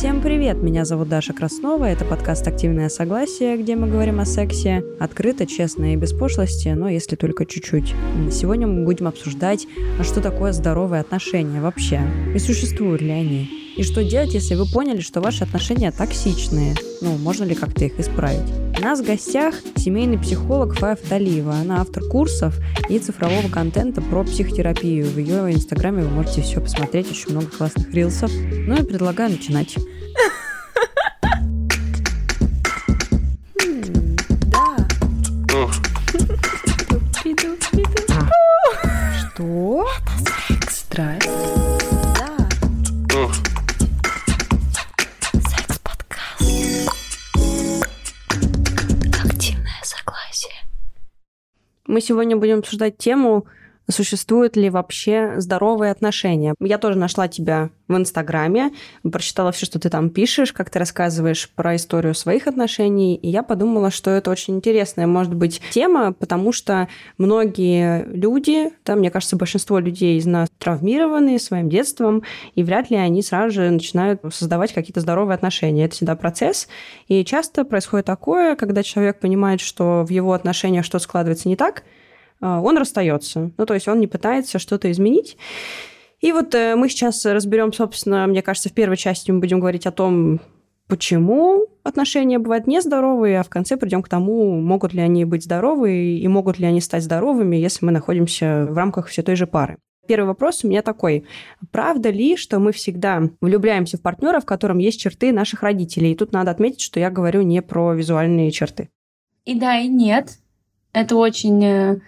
Всем привет! Меня зовут Даша Краснова. Это подкаст «Активное согласие», где мы говорим о сексе открыто, честно и без пошлости, но если только чуть-чуть. Сегодня мы будем обсуждать, а что такое здоровые отношения вообще, и существуют ли они. И что делать, если вы поняли, что ваши отношения токсичные? Ну, можно ли как-то их исправить? Нас в гостях семейный психолог Фая Талиева. Она автор курсов и цифрового контента про психотерапию. В ее инстаграме вы можете все посмотреть, очень много классных рилсов. Ну и предлагаю начинать. Сегодня будем обсуждать тему, существуют ли вообще здоровые отношения. Я тоже нашла тебя в Инстаграме, прочитала все, что ты там пишешь, как ты рассказываешь про историю своих отношений, и я подумала, что это очень интересная, может быть, тема, потому что многие люди, да, мне кажется, большинство людей из нас травмированы своим детством, и вряд ли они сразу же начинают создавать какие-то здоровые отношения. Это всегда процесс, и часто происходит такое, когда человек понимает, что в его отношениях что-то складывается не так, он расстается. Ну, то есть он не пытается что-то изменить. И вот э, мы сейчас разберем, собственно, мне кажется, в первой части мы будем говорить о том, почему отношения бывают нездоровые, а в конце придем к тому, могут ли они быть здоровы и могут ли они стать здоровыми, если мы находимся в рамках все той же пары. Первый вопрос у меня такой. Правда ли, что мы всегда влюбляемся в партнера, в котором есть черты наших родителей? И тут надо отметить, что я говорю не про визуальные черты. И да, и нет. Это очень э,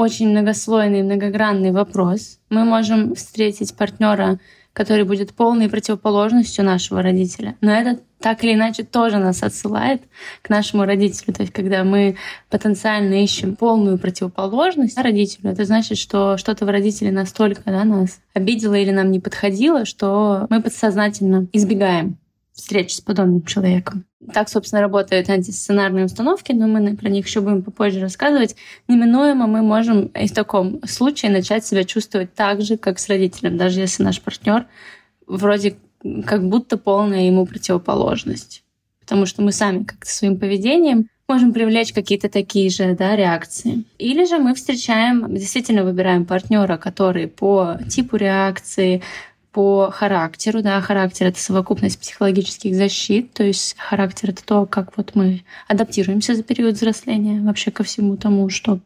очень многослойный, многогранный вопрос. Мы можем встретить партнера, который будет полной противоположностью нашего родителя. Но это так или иначе тоже нас отсылает к нашему родителю. То есть, когда мы потенциально ищем полную противоположность родителю, это значит, что что-то в родителе настолько да, нас обидело или нам не подходило, что мы подсознательно избегаем встреч с подобным человеком. Так, собственно, работают антисценарные установки, но мы про них еще будем попозже рассказывать. Неминуемо мы можем и в таком случае начать себя чувствовать так же, как с родителем, даже если наш партнер вроде как будто полная ему противоположность. Потому что мы сами как-то своим поведением можем привлечь какие-то такие же да, реакции. Или же мы встречаем, действительно выбираем партнера, который по типу реакции, по характеру, да, характер — это совокупность психологических защит, то есть характер — это то, как вот мы адаптируемся за период взросления вообще ко всему тому, что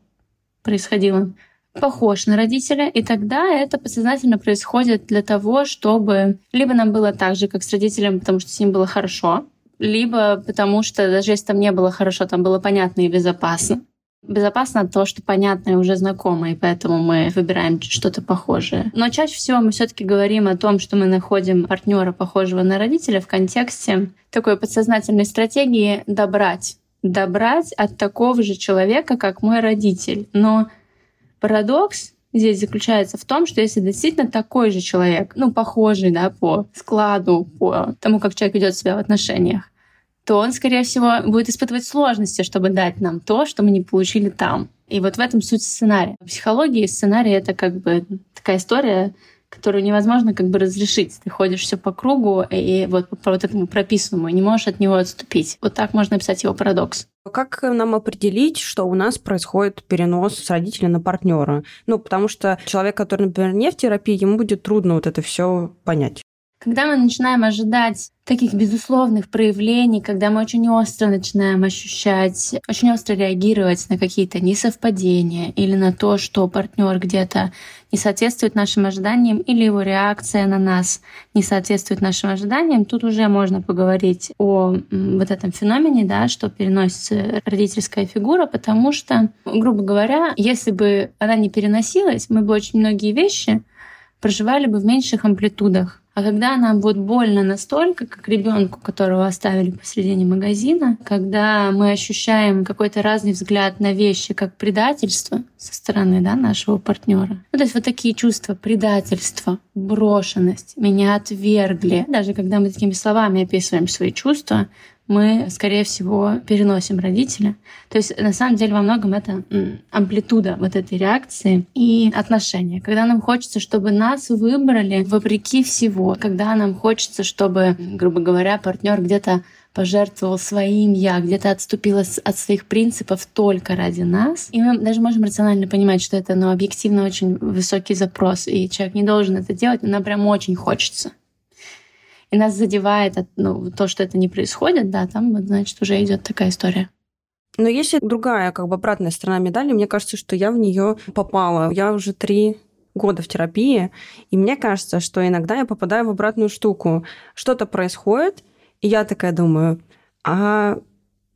происходило. Похож на родителя, и тогда это подсознательно происходит для того, чтобы либо нам было так же, как с родителем, потому что с ним было хорошо, либо потому что даже если там не было хорошо, там было понятно и безопасно. Безопасно то, что понятно и уже знакомо, и поэтому мы выбираем что-то похожее. Но чаще всего мы все-таки говорим о том, что мы находим партнера, похожего на родителя, в контексте такой подсознательной стратегии добрать. Добрать от такого же человека, как мой родитель. Но парадокс здесь заключается в том, что если действительно такой же человек, ну, похожий, да, по складу, по тому, как человек ведет себя в отношениях, то он, скорее всего, будет испытывать сложности, чтобы дать нам то, что мы не получили там. И вот в этом суть сценария. В психологии сценарий — это как бы такая история, которую невозможно как бы разрешить. Ты ходишь все по кругу и вот по вот этому прописанному, и не можешь от него отступить. Вот так можно описать его парадокс. Как нам определить, что у нас происходит перенос с родителя на партнера? Ну, потому что человек, который, например, не в терапии, ему будет трудно вот это все понять. Когда мы начинаем ожидать таких безусловных проявлений, когда мы очень остро начинаем ощущать, очень остро реагировать на какие-то несовпадения или на то, что партнер где-то не соответствует нашим ожиданиям или его реакция на нас не соответствует нашим ожиданиям, тут уже можно поговорить о вот этом феномене, да, что переносится родительская фигура, потому что, грубо говоря, если бы она не переносилась, мы бы очень многие вещи проживали бы в меньших амплитудах. А когда нам будет больно настолько, как ребенку, которого оставили посредине магазина, когда мы ощущаем какой-то разный взгляд на вещи, как предательство со стороны да, нашего партнера. Ну, то есть вот такие чувства предательства, брошенность, меня отвергли. Даже когда мы такими словами описываем свои чувства, мы, скорее всего, переносим родителя. То есть, на самом деле, во многом это амплитуда вот этой реакции и отношения. Когда нам хочется, чтобы нас выбрали вопреки всего, когда нам хочется, чтобы, грубо говоря, партнер где-то пожертвовал своим я, где-то отступил от своих принципов только ради нас. И мы даже можем рационально понимать, что это ну, объективно очень высокий запрос, и человек не должен это делать, но нам прям очень хочется. И нас задевает ну, то, что это не происходит, да, там, значит, уже идет такая история. Но есть другая, как бы обратная сторона медали. Мне кажется, что я в нее попала. Я уже три года в терапии, и мне кажется, что иногда я попадаю в обратную штуку. Что-то происходит, и я такая думаю, а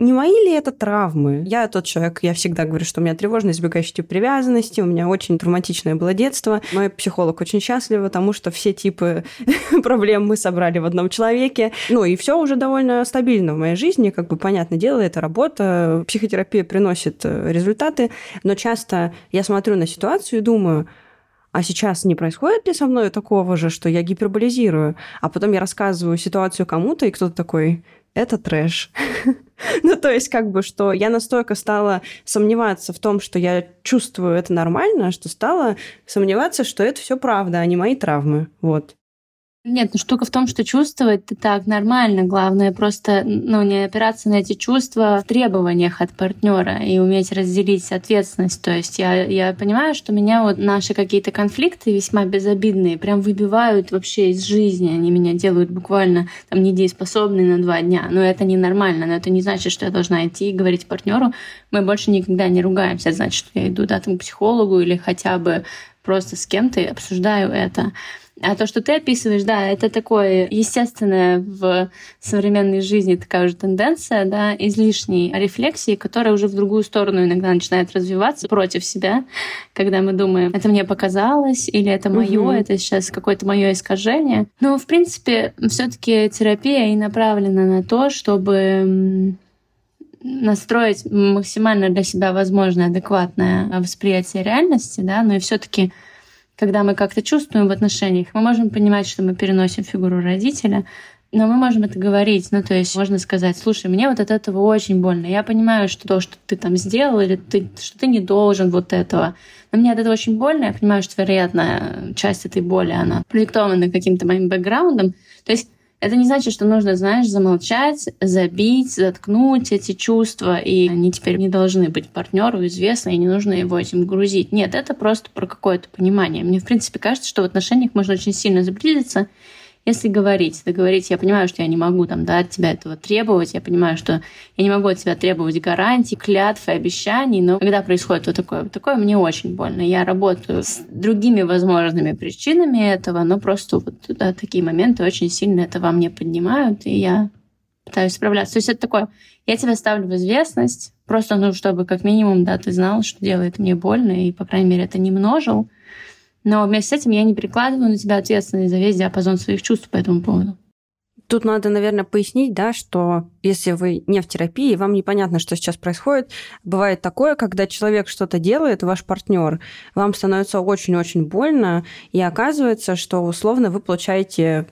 не мои ли это травмы? Я тот человек, я всегда говорю, что у меня тревожно избегающий тип привязанности, у меня очень травматичное было детство. Мой психолог очень счастлив, потому что все типы проблем мы собрали в одном человеке. Ну и все уже довольно стабильно в моей жизни, как бы понятное дело, это работа, психотерапия приносит э, результаты, но часто я смотрю на ситуацию и думаю, а сейчас не происходит ли со мной такого же, что я гиперболизирую, а потом я рассказываю ситуацию кому-то, и кто-то такой, это трэш. ну, то есть, как бы, что я настолько стала сомневаться в том, что я чувствую это нормально, что стала сомневаться, что это все правда, а не мои травмы. Вот. Нет, ну штука в том, что чувствовать ты так нормально. Главное просто ну, не опираться на эти чувства в требованиях от партнера и уметь разделить ответственность. То есть я, я понимаю, что меня вот наши какие-то конфликты весьма безобидные прям выбивают вообще из жизни. Они меня делают буквально там недееспособной на два дня. Но это ненормально. Но это не значит, что я должна идти и говорить партнеру, мы больше никогда не ругаемся. Значит, я иду да, там, к психологу или хотя бы просто с кем-то обсуждаю это. А то, что ты описываешь, да, это такое естественное в современной жизни такая уже тенденция, да, излишней рефлексии, которая уже в другую сторону иногда начинает развиваться против себя, когда мы думаем, это мне показалось, или это мое, угу. это сейчас какое-то мое искажение. Но, в принципе, все-таки терапия и направлена на то, чтобы настроить максимально для себя возможное адекватное восприятие реальности, да, но и все-таки когда мы как-то чувствуем в отношениях, мы можем понимать, что мы переносим фигуру родителя, но мы можем это говорить. Ну, то есть можно сказать, слушай, мне вот от этого очень больно. Я понимаю, что то, что ты там сделал, или ты, что ты не должен вот этого. Но мне от этого очень больно. Я понимаю, что, вероятно, часть этой боли, она продиктована каким-то моим бэкграундом. То есть это не значит, что нужно, знаешь, замолчать, забить, заткнуть эти чувства, и они теперь не должны быть партнеру известны, и не нужно его этим грузить. Нет, это просто про какое-то понимание. Мне, в принципе, кажется, что в отношениях можно очень сильно сблизиться, если говорить, договорить, я понимаю, что я не могу там, да, от тебя этого требовать, я понимаю, что я не могу от тебя требовать гарантий, клятв и обещаний, но когда происходит вот такое, вот такое мне очень больно. Я работаю с другими возможными причинами этого, но просто вот да, такие моменты очень сильно это во мне поднимают, и я пытаюсь справляться. То есть это такое, я тебя ставлю в известность, просто, ну, чтобы как минимум, да, ты знал, что делает мне больно, и, по крайней мере, это не множил. Но вместе с этим я не перекладываю на тебя ответственность за весь диапазон своих чувств по этому поводу. Тут надо, наверное, пояснить, да, что если вы не в терапии, вам непонятно, что сейчас происходит, бывает такое, когда человек что-то делает, ваш партнер, вам становится очень-очень больно, и оказывается, что условно вы получаете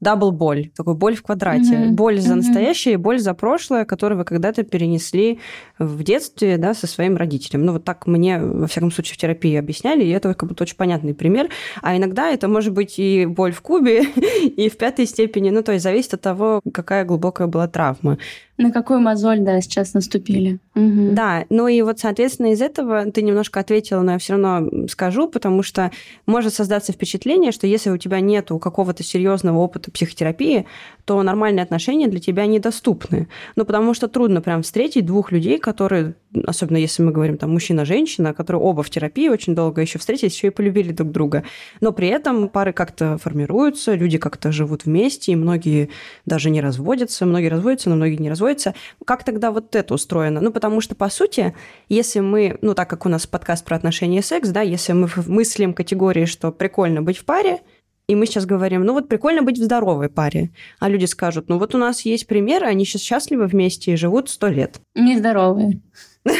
double боль, такой боль в квадрате. Mm-hmm. Боль за настоящее mm-hmm. и боль за прошлое, которое вы когда-то перенесли в детстве, да, со своим родителем. Ну, вот так мне, во всяком случае, в терапии объясняли, и это как будто очень понятный пример. А иногда это может быть и боль в кубе, и в пятой степени, ну, то есть зависит от того, какая глубокая была травма. На какую мозоль, да, сейчас наступили. Угу. Да, ну и вот, соответственно, из этого ты немножко ответила, но я все равно скажу, потому что может создаться впечатление, что если у тебя нет какого-то серьезного опыта психотерапии, то нормальные отношения для тебя недоступны. Ну, потому что трудно прям встретить двух людей, которые, особенно если мы говорим там мужчина-женщина, которые оба в терапии очень долго еще встретились, еще и полюбили друг друга. Но при этом пары как-то формируются, люди как-то живут вместе, и многие даже не разводятся, многие разводятся, но многие не разводятся. Как тогда вот это устроено? Ну, потому что, по сути, если мы, ну, так как у нас подкаст про отношения и секс, да, если мы мыслим категории, что прикольно быть в паре, и мы сейчас говорим, ну вот прикольно быть в здоровой паре. А люди скажут, ну вот у нас есть примеры, они сейчас счастливы вместе и живут сто лет. Нездоровые.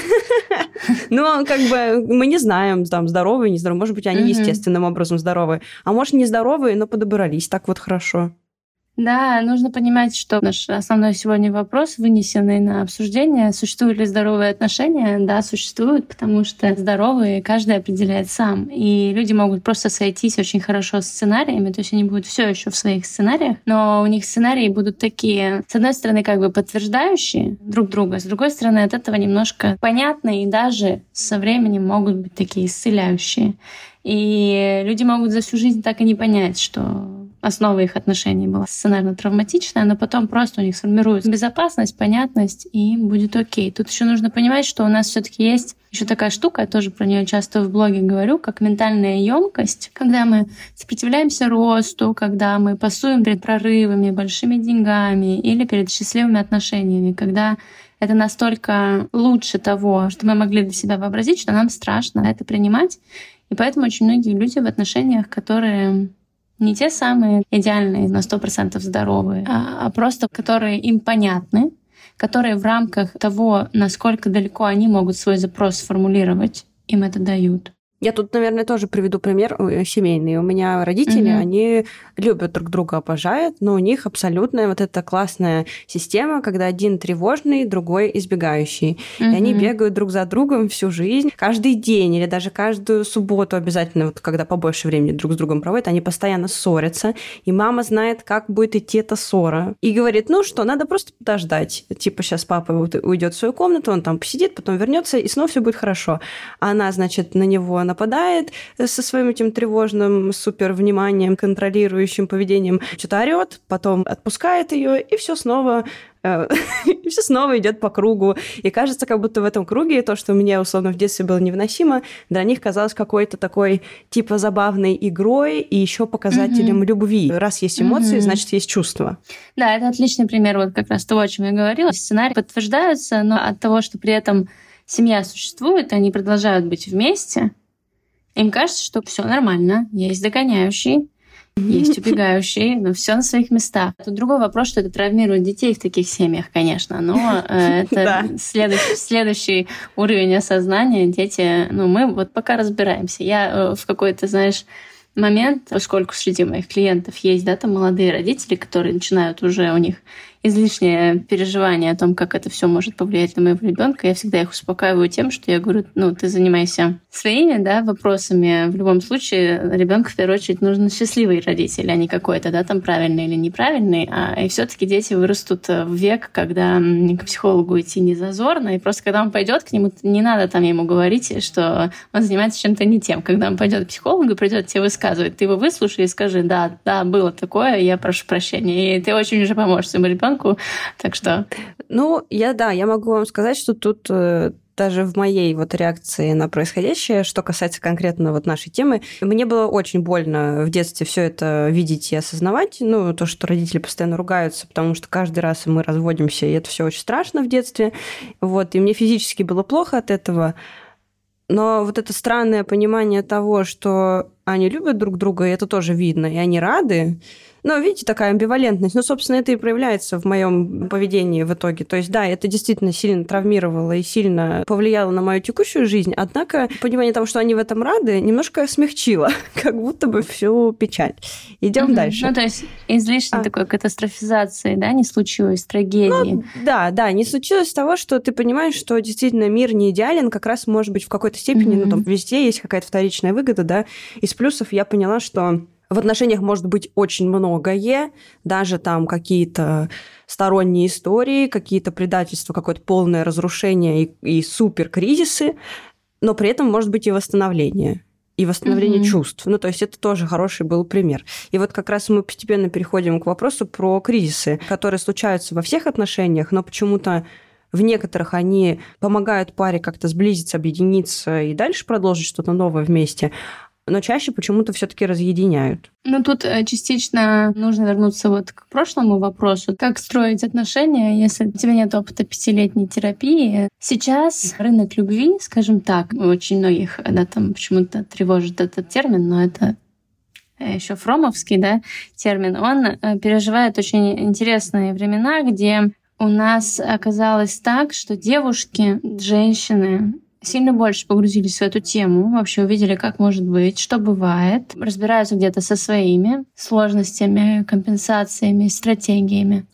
Ну, как бы мы не знаем, там, здоровые, нездоровые. Может быть, они естественным образом здоровые. А может, нездоровые, но подобрались так вот хорошо. Да, нужно понимать, что наш основной сегодня вопрос, вынесенный на обсуждение, существуют ли здоровые отношения? Да, существуют, потому что здоровые каждый определяет сам. И люди могут просто сойтись очень хорошо с сценариями, то есть они будут все еще в своих сценариях, но у них сценарии будут такие, с одной стороны, как бы подтверждающие друг друга, с другой стороны, от этого немножко понятно и даже со временем могут быть такие исцеляющие. И люди могут за всю жизнь так и не понять, что основа их отношений была сценарно-травматичная, но потом просто у них сформируется безопасность, понятность, и будет окей. Тут еще нужно понимать, что у нас все-таки есть еще такая штука, я тоже про нее часто в блоге говорю, как ментальная емкость, когда мы сопротивляемся росту, когда мы пасуем перед прорывами, большими деньгами или перед счастливыми отношениями, когда это настолько лучше того, что мы могли для себя вообразить, что нам страшно это принимать. И поэтому очень многие люди в отношениях, которые не те самые идеальные, на сто процентов здоровые, а, а просто которые им понятны, которые в рамках того, насколько далеко они могут свой запрос сформулировать, им это дают. Я тут, наверное, тоже приведу пример э, семейный. У меня родители, угу. они любят друг друга, обожают, но у них абсолютная вот эта классная система, когда один тревожный, другой избегающий. Угу. И они бегают друг за другом всю жизнь, каждый день или даже каждую субботу обязательно, вот когда побольше времени друг с другом проводят, они постоянно ссорятся, и мама знает, как будет идти эта ссора. И говорит, ну что, надо просто подождать. Типа сейчас папа уйдет в свою комнату, он там посидит, потом вернется, и снова все будет хорошо. А она, значит, на него нападает со своим этим тревожным супер вниманием, контролирующим поведением, что-то орет, потом отпускает ее, и все снова э, и все снова идет по кругу. И кажется, как будто в этом круге то, что мне, условно, в детстве было невыносимо, для них казалось какой-то такой, типа, забавной игрой и еще показателем mm-hmm. любви. Раз есть эмоции, mm-hmm. значит, есть чувства. Да, это отличный пример вот как раз того, о чем я говорила. Сценарий подтверждаются, но от того, что при этом семья существует, они продолжают быть вместе, им кажется, что все нормально, есть догоняющий, есть убегающий, но все на своих местах. Тут другой вопрос, что это травмирует детей в таких семьях, конечно, но э, это следующий, следующий уровень осознания. Дети, ну мы вот пока разбираемся. Я э, в какой-то, знаешь, момент, поскольку среди моих клиентов есть, да, там молодые родители, которые начинают уже у них излишнее переживание о том, как это все может повлиять на моего ребенка, я всегда их успокаиваю тем, что я говорю, ну, ты занимайся своими, да, вопросами. В любом случае, ребенку в первую очередь нужен счастливый родитель, а не какой-то, да, там правильный или неправильный. А и все-таки дети вырастут в век, когда к психологу идти не зазорно, и просто когда он пойдет к нему, не надо там ему говорить, что он занимается чем-то не тем. Когда он пойдет к психологу придет тебе высказывать, ты его выслушай и скажи, да, да, было такое, я прошу прощения. И ты очень уже поможешь своему ребенку ребенку. Так что... Ну, я, да, я могу вам сказать, что тут э, даже в моей вот реакции на происходящее, что касается конкретно вот нашей темы, мне было очень больно в детстве все это видеть и осознавать. Ну, то, что родители постоянно ругаются, потому что каждый раз мы разводимся, и это все очень страшно в детстве. Вот, и мне физически было плохо от этого. Но вот это странное понимание того, что они любят друг друга, и это тоже видно, и они рады, но, видите, такая амбивалентность. Ну, собственно, это и проявляется в моем поведении в итоге. То есть, да, это действительно сильно травмировало и сильно повлияло на мою текущую жизнь. Однако понимание того, что они в этом рады, немножко смягчило, как будто бы всю печаль. Идем угу. дальше. Ну, то есть излишней а. такой катастрофизации, да, не случилось, трагедии. Ну, да, да, не случилось того, что ты понимаешь, что действительно мир не идеален, как раз, может быть, в какой-то степени, угу. ну, там, везде есть какая-то вторичная выгода, да. Из плюсов я поняла, что в отношениях может быть очень многое, даже там какие-то сторонние истории, какие-то предательства, какое-то полное разрушение и, и супер кризисы, но при этом может быть и восстановление и восстановление mm-hmm. чувств. Ну, то есть это тоже хороший был пример. И вот как раз мы постепенно переходим к вопросу про кризисы, которые случаются во всех отношениях, но почему-то в некоторых они помогают паре как-то сблизиться, объединиться и дальше продолжить что-то новое вместе но чаще почему-то все-таки разъединяют. Ну, тут э, частично нужно вернуться вот к прошлому вопросу. Как строить отношения, если у тебя нет опыта пятилетней терапии? Сейчас рынок любви, скажем так, очень многих да, там почему-то тревожит этот термин, но это э, еще фромовский да, термин, он э, переживает очень интересные времена, где у нас оказалось так, что девушки, женщины сильно больше погрузились в эту тему, вообще увидели, как может быть, что бывает, разбираются где-то со своими сложностями, компенсациями, стратегиями.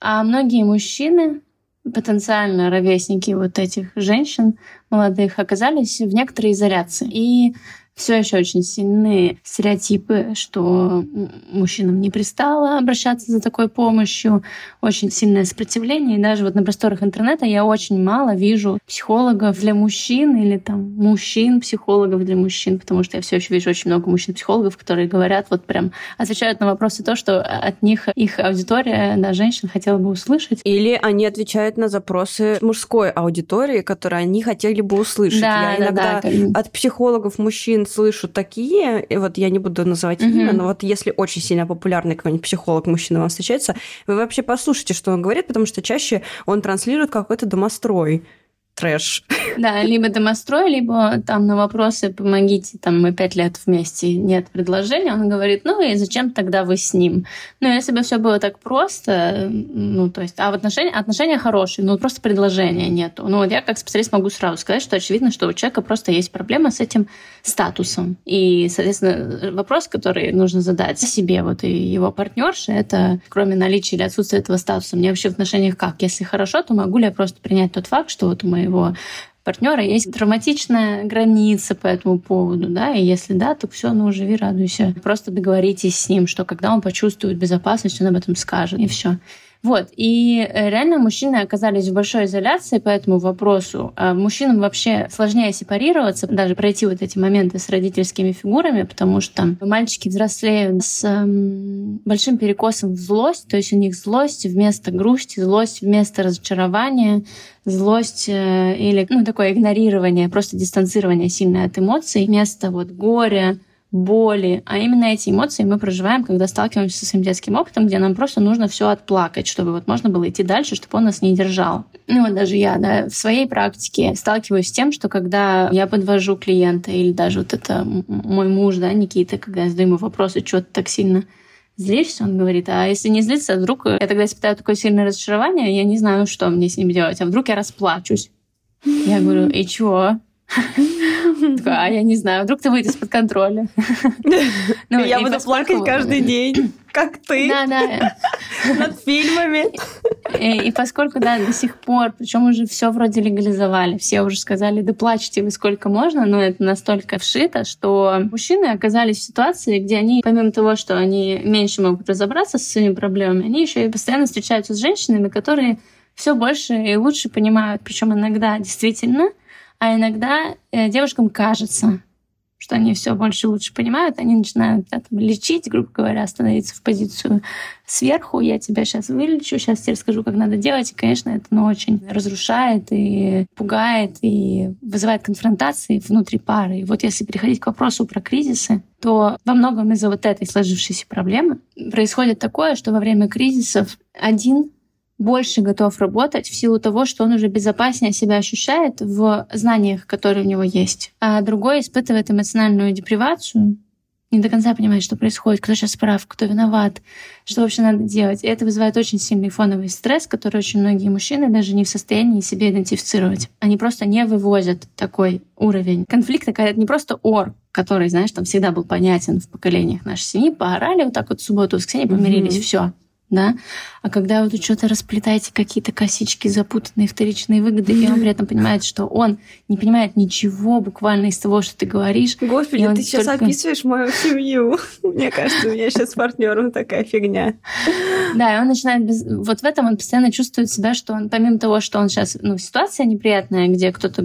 А многие мужчины, потенциально ровесники вот этих женщин молодых, оказались в некоторой изоляции. И все еще очень сильные стереотипы, что мужчинам не пристало обращаться за такой помощью, очень сильное сопротивление. И даже вот на просторах интернета я очень мало вижу психологов для мужчин или там мужчин, психологов для мужчин, потому что я все еще вижу очень много мужчин-психологов, которые говорят, вот прям отвечают на вопросы то, что от них их аудитория, да, женщин хотела бы услышать. Или они отвечают на запросы мужской аудитории, которые они хотели бы услышать. Да, я да, иногда да, от психологов мужчин слышу такие, и вот я не буду называть mm-hmm. имя, но вот если очень сильно популярный какой-нибудь психолог мужчина вам встречается, вы вообще послушайте, что он говорит, потому что чаще он транслирует какой-то домострой трэш. Да, либо домострой, либо там на вопросы «помогите, там мы пять лет вместе, нет предложения», он говорит, ну и зачем тогда вы с ним? Ну, если бы все было так просто, ну, то есть, а в отношения, отношения хорошие, ну, просто предложения нету. Ну, вот я как специалист могу сразу сказать, что очевидно, что у человека просто есть проблема с этим статусом. И, соответственно, вопрос, который нужно задать себе вот и его партнерше, это кроме наличия или отсутствия этого статуса, мне вообще в отношениях как? Если хорошо, то могу ли я просто принять тот факт, что вот у моего моего партнера есть травматичная граница по этому поводу, да, и если да, то все, ну, живи, радуйся. Просто договоритесь с ним, что когда он почувствует безопасность, он об этом скажет, и все. Вот. И э, реально мужчины оказались в большой изоляции по этому вопросу. А мужчинам вообще сложнее сепарироваться, даже пройти вот эти моменты с родительскими фигурами, потому что мальчики взрослеют с эм, большим перекосом в злость, то есть у них злость вместо грусти, злость вместо разочарования, злость э, или ну, такое игнорирование, просто дистанцирование сильное от эмоций вместо вот горя, боли, а именно эти эмоции мы проживаем, когда сталкиваемся со своим детским опытом, где нам просто нужно все отплакать, чтобы вот можно было идти дальше, чтобы он нас не держал. Ну вот даже я, да, в своей практике сталкиваюсь с тем, что когда я подвожу клиента или даже вот это мой муж, да, Никита, когда я задаю ему вопросы, что ты так сильно злишься, он говорит, а если не злиться, вдруг я тогда испытаю такое сильное разочарование, я не знаю, что мне с ним делать, а вдруг я расплачусь. Я говорю, и чего? А я не знаю, вдруг ты выйдешь из-под контроля. Ну, я буду плакать каждый день, как ты. Да, да. Над фильмами. И поскольку, да, до сих пор, причем уже все вроде легализовали, все уже сказали, да плачьте вы сколько можно, но это настолько вшито, что мужчины оказались в ситуации, где они, помимо того, что они меньше могут разобраться со своими проблемами, они еще и постоянно встречаются с женщинами, которые все больше и лучше понимают, причем иногда действительно а иногда э, девушкам кажется, что они все больше и лучше понимают, они начинают да, там, лечить, грубо говоря, становиться в позицию сверху, я тебя сейчас вылечу, сейчас тебе расскажу, как надо делать. И, конечно, это ну, очень разрушает и пугает, и вызывает конфронтации внутри пары. И вот если переходить к вопросу про кризисы, то во многом из-за вот этой сложившейся проблемы происходит такое, что во время кризисов один больше готов работать в силу того, что он уже безопаснее себя ощущает в знаниях, которые у него есть. А другой испытывает эмоциональную депривацию, не до конца понимает, что происходит, кто сейчас прав, кто виноват, что вообще надо делать. И это вызывает очень сильный фоновый стресс, который очень многие мужчины даже не в состоянии себе идентифицировать. Они просто не вывозят такой уровень конфликта, когда это не просто ор, который, знаешь, там всегда был понятен в поколениях нашей семьи, поорали вот так вот в субботу, в воскресенье, помирились, mm-hmm. все да, а когда вы тут что-то расплетаете, какие-то косички, запутанные вторичные выгоды, и он при этом понимает, что он не понимает ничего буквально из того, что ты говоришь. Господи, ты сейчас только... описываешь мою семью. Мне кажется, у меня сейчас с партнером такая фигня. Да, и он начинает... Без... Вот в этом он постоянно чувствует себя, что он, помимо того, что он сейчас... Ну, ситуация неприятная, где кто-то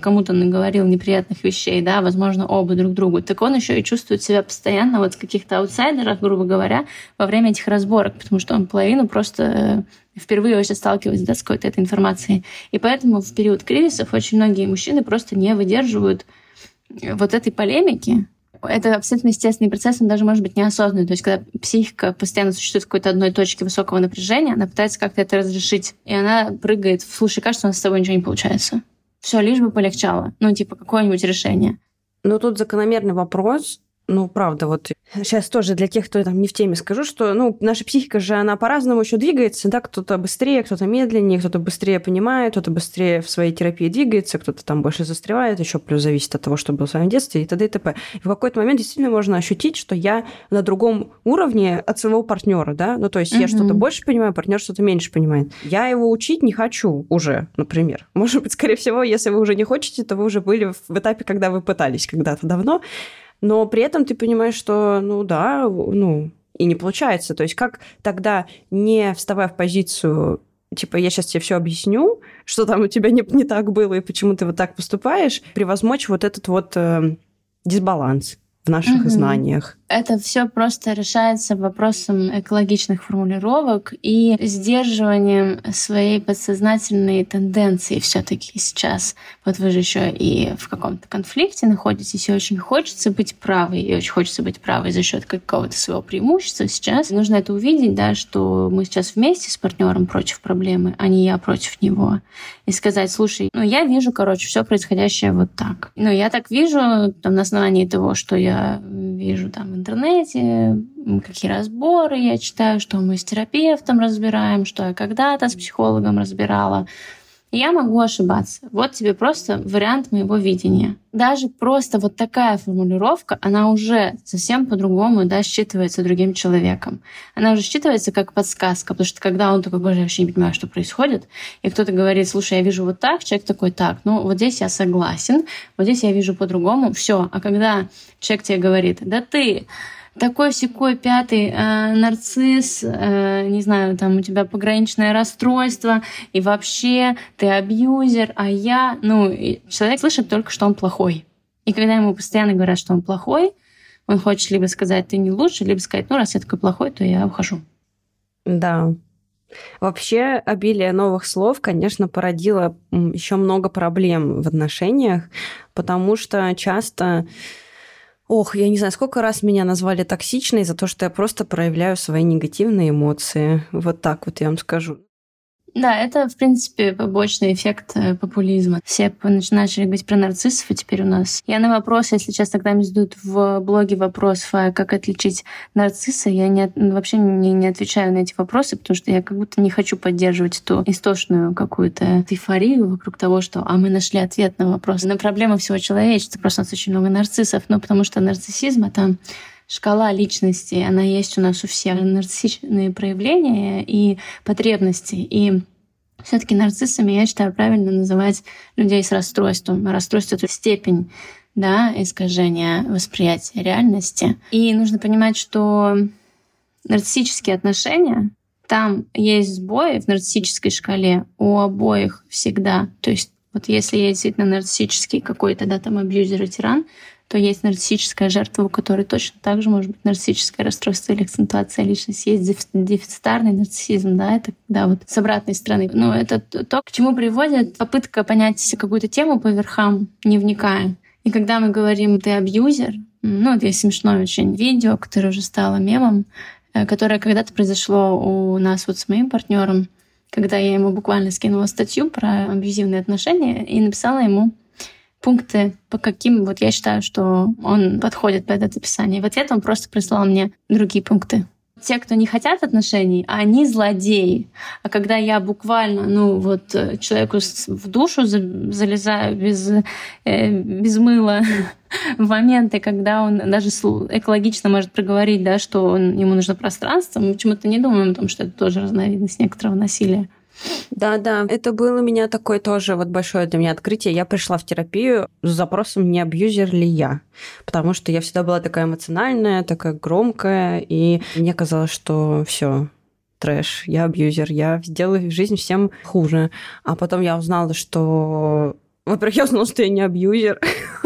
кому-то наговорил неприятных вещей, да, возможно, оба друг другу, так он еще и чувствует себя постоянно вот в каких-то аутсайдерах, грубо говоря, во время этих разборок, потому что он половину просто э, впервые вообще сталкивается да, с какой-то этой информацией. И поэтому в период кризисов очень многие мужчины просто не выдерживают э, вот этой полемики, это абсолютно естественный процесс, он даже может быть неосознанный. То есть, когда психика постоянно существует в какой-то одной точке высокого напряжения, она пытается как-то это разрешить. И она прыгает, слушай, кажется, у нас с тобой ничего не получается. Все, лишь бы полегчало. Ну, типа, какое-нибудь решение. Ну, тут закономерный вопрос, Ну, правда, вот сейчас тоже для тех, кто там не в теме, скажу, что, ну, наша психика же, она по-разному еще двигается, да, кто-то быстрее, кто-то медленнее, кто-то быстрее понимает, кто-то быстрее в своей терапии двигается, кто-то там больше застревает, еще плюс зависит от того, что было в своем детстве и т.д. и т.п. И в какой-то момент действительно можно ощутить, что я на другом уровне от своего партнера, да, ну, то есть я что-то больше понимаю, партнер что-то меньше понимает. Я его учить не хочу уже, например. Может быть, скорее всего, если вы уже не хотите, то вы уже были в этапе, когда вы пытались когда-то давно, но при этом ты понимаешь, что, ну да, ну, и не получается. То есть как тогда, не вставая в позицию типа, я сейчас тебе все объясню, что там у тебя не, не так было и почему ты вот так поступаешь, превозмочь вот этот вот э, дисбаланс в наших угу. знаниях. Это все просто решается вопросом экологичных формулировок и сдерживанием своей подсознательной тенденции все-таки сейчас. Вот вы же еще и в каком-то конфликте находитесь, и очень хочется быть правой, и очень хочется быть правой за счет какого-то своего преимущества сейчас. Нужно это увидеть, да, что мы сейчас вместе с партнером против проблемы, а не я против него. И сказать, слушай, ну я вижу, короче, все происходящее вот так. Ну я так вижу там, на основании того, что я вижу там интернете, какие разборы я читаю, что мы с терапевтом разбираем, что я когда-то с психологом разбирала. Я могу ошибаться. Вот тебе просто вариант моего видения. Даже просто вот такая формулировка, она уже совсем по-другому да, считывается другим человеком. Она уже считывается как подсказка, потому что когда он такой, боже, я вообще не понимаю, что происходит, и кто-то говорит, слушай, я вижу вот так, человек такой, так, ну вот здесь я согласен, вот здесь я вижу по-другому, все. А когда человек тебе говорит, да ты такой секой пятый э, нарцисс, э, не знаю, там у тебя пограничное расстройство, и вообще ты абьюзер, а я, ну, человек слышит только, что он плохой. И когда ему постоянно говорят, что он плохой, он хочет либо сказать, ты не лучше, либо сказать, ну, раз я такой плохой, то я ухожу. Да. Вообще, обилие новых слов, конечно, породило еще много проблем в отношениях, потому что часто Ох, я не знаю, сколько раз меня назвали токсичной за то, что я просто проявляю свои негативные эмоции. Вот так вот я вам скажу. Да, это, в принципе, побочный эффект э, популизма. Все начали говорить про нарциссов, и теперь у нас... Я на вопрос, если сейчас тогда мне задают в блоге вопрос, а как отличить нарцисса, я не, вообще не, не отвечаю на эти вопросы, потому что я как будто не хочу поддерживать эту истошную какую-то эйфорию вокруг того, что а мы нашли ответ на вопрос. На проблему всего человечества. Просто у нас очень много нарциссов, ну, потому что нарциссизм — это шкала личности, она есть у нас у всех. Нарциссичные проявления и потребности. И все-таки нарциссами, я считаю, правильно называть людей с расстройством. Расстройство — это степень да, искажения восприятия реальности. И нужно понимать, что нарциссические отношения, там есть сбои в нарциссической шкале у обоих всегда. То есть вот если есть действительно нарциссический какой-то, да, там абьюзер и тиран, то есть нарциссическая жертва, у которой точно так же может быть нарциссическое расстройство или акцентуация личности. Есть дефицитарный нарциссизм, да, это когда вот с обратной стороны. Но это то, к чему приводит попытка понять какую-то тему по верхам, не вникая. И когда мы говорим «ты абьюзер», ну, вот есть смешное очень видео, которое уже стало мемом, э, которое когда-то произошло у нас вот с моим партнером, когда я ему буквально скинула статью про абьюзивные отношения и написала ему пункты, по каким вот я считаю, что он подходит под это описание. В ответ он просто прислал мне другие пункты. Те, кто не хотят отношений, они злодеи. А когда я буквально, ну вот э, человеку в душу залезаю без, э, без мыла в моменты, когда он даже экологично может проговорить, да, что он, ему нужно пространство, мы почему-то не думаем о том, что это тоже разновидность некоторого насилия. Да, да, это было у меня такое тоже вот большое для меня открытие. Я пришла в терапию с запросом, не абьюзер ли я, потому что я всегда была такая эмоциональная, такая громкая, и мне казалось, что все, трэш, я абьюзер, я сделаю жизнь всем хуже. А потом я узнала, что во-первых, я узнала, что я не абьюзер,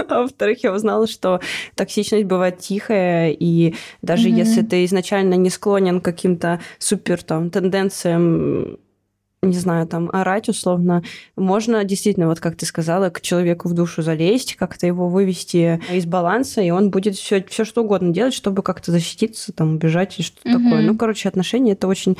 а во-вторых, я узнала, что токсичность бывает тихая, и даже mm-hmm. если ты изначально не склонен к каким-то супер там тенденциям не знаю, там, орать условно. Можно действительно, вот как ты сказала, к человеку в душу залезть, как-то его вывести из баланса, и он будет все, все что угодно делать, чтобы как-то защититься, там, убежать и что-то угу. такое. Ну, короче, отношения это очень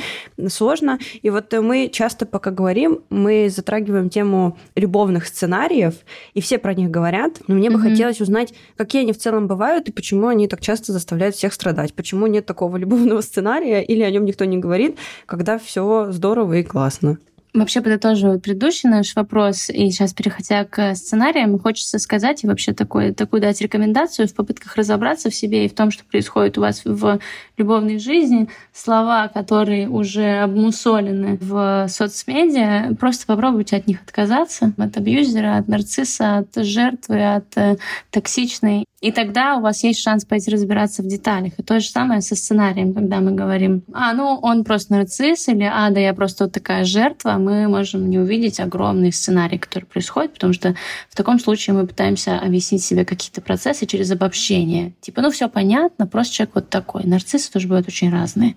сложно. И вот мы часто, пока говорим, мы затрагиваем тему любовных сценариев, и все про них говорят. Но мне бы угу. хотелось узнать, какие они в целом бывают и почему они так часто заставляют всех страдать. Почему нет такого любовного сценария или о нем никто не говорит, когда все здорово и классно. Вообще, подытоживая предыдущий наш вопрос, и сейчас переходя к сценариям, хочется сказать и вообще такой, такую дать рекомендацию в попытках разобраться в себе и в том, что происходит у вас в любовной жизни. Слова, которые уже обмусолены в соцмедиа, просто попробуйте от них отказаться. От абьюзера, от нарцисса, от жертвы, от э, токсичной и тогда у вас есть шанс пойти разбираться в деталях. И то же самое со сценарием, когда мы говорим, а, ну, он просто нарцисс, или, а, да, я просто вот такая жертва, мы можем не увидеть огромный сценарий, который происходит, потому что в таком случае мы пытаемся объяснить себе какие-то процессы через обобщение. Типа, ну, все понятно, просто человек вот такой. Нарциссы тоже бывают очень разные.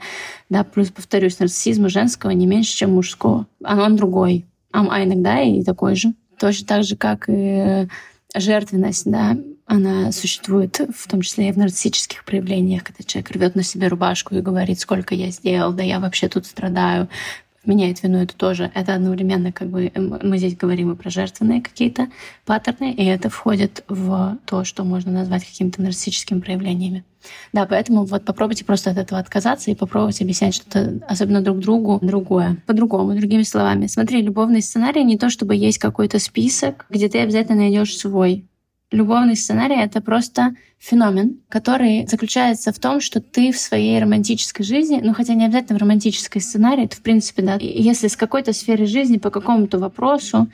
Да, плюс, повторюсь, нарциссизм женского не меньше, чем мужского. А он другой. А, а иногда и такой же. Точно так же, как и жертвенность, да, она существует в том числе и в нарциссических проявлениях, когда человек рвет на себе рубашку и говорит, сколько я сделал, да я вообще тут страдаю, меняет вину, это тоже, это одновременно как бы мы здесь говорим и про жертвенные какие-то паттерны, и это входит в то, что можно назвать какими-то нарциссическими проявлениями. Да, поэтому вот попробуйте просто от этого отказаться и попробуйте объяснять что-то, особенно друг другу, другое, по-другому, другими словами. Смотри, любовный сценарий не то, чтобы есть какой-то список, где ты обязательно найдешь свой. Любовный сценарий — это просто феномен, который заключается в том, что ты в своей романтической жизни, ну хотя не обязательно в романтической сценарии, это в принципе, да, если с какой-то сферы жизни по какому-то вопросу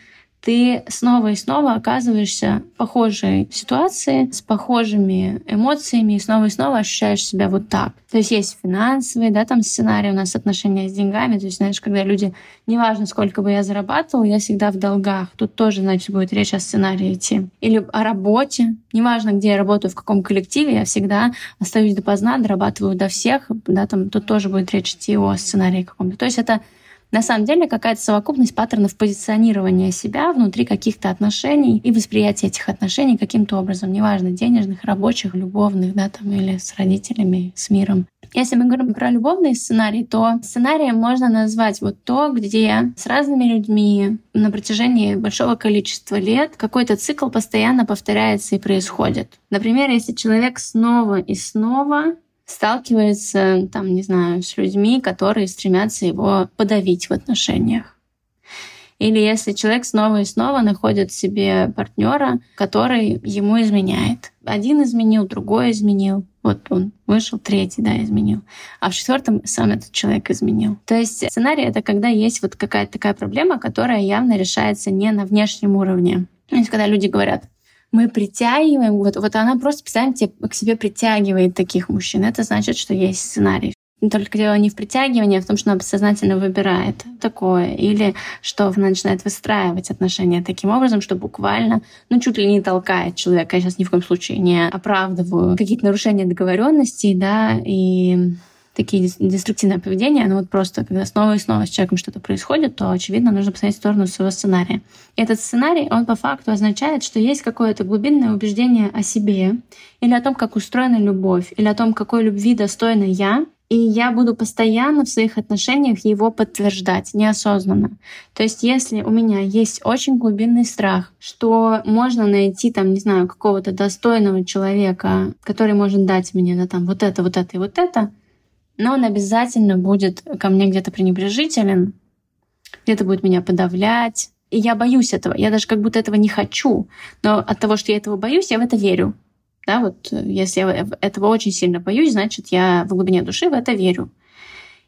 ты снова и снова оказываешься в похожей ситуации, с похожими эмоциями, и снова и снова ощущаешь себя вот так. То есть есть финансовые, да, там сценарий у нас отношения с деньгами. То есть, знаешь, когда люди, неважно, сколько бы я зарабатывал, я всегда в долгах. Тут тоже, значит, будет речь о сценарии идти. Или о работе. Неважно, где я работаю, в каком коллективе, я всегда остаюсь допоздна, дорабатываю до всех. Да, там тут тоже будет речь идти о сценарии каком-то. То есть это на самом деле какая-то совокупность паттернов позиционирования себя внутри каких-то отношений и восприятия этих отношений каким-то образом, неважно, денежных, рабочих, любовных, да, там, или с родителями, с миром. Если мы говорим про любовный сценарий, то сценарием можно назвать вот то, где с разными людьми на протяжении большого количества лет какой-то цикл постоянно повторяется и происходит. Например, если человек снова и снова сталкивается, там, не знаю, с людьми, которые стремятся его подавить в отношениях. Или если человек снова и снова находит себе партнера, который ему изменяет. Один изменил, другой изменил. Вот он вышел, третий, да, изменил. А в четвертом сам этот человек изменил. То есть сценарий — это когда есть вот какая-то такая проблема, которая явно решается не на внешнем уровне. То есть когда люди говорят, мы притягиваем, вот, вот она просто постоянно к себе притягивает таких мужчин. Это значит, что есть сценарий. Только дело не в притягивании, а в том, что она сознательно выбирает такое. Или что она начинает выстраивать отношения таким образом, что буквально, ну, чуть ли не толкает человека. Я сейчас ни в коем случае не оправдываю какие-то нарушения договоренностей, да, и такие деструктивное поведение, оно вот просто, когда снова и снова с человеком что-то происходит, то, очевидно, нужно посмотреть в сторону своего сценария. И этот сценарий, он по факту означает, что есть какое-то глубинное убеждение о себе, или о том, как устроена любовь, или о том, какой любви достойна я, и я буду постоянно в своих отношениях его подтверждать неосознанно. То есть, если у меня есть очень глубинный страх, что можно найти там, не знаю, какого-то достойного человека, который может дать мне да, там вот это, вот это и вот это, но он обязательно будет ко мне где-то пренебрежителен, где-то будет меня подавлять. И я боюсь этого. Я даже как будто этого не хочу. Но от того, что я этого боюсь, я в это верю. Да, вот э, если я этого очень сильно боюсь, значит, я в глубине души в это верю.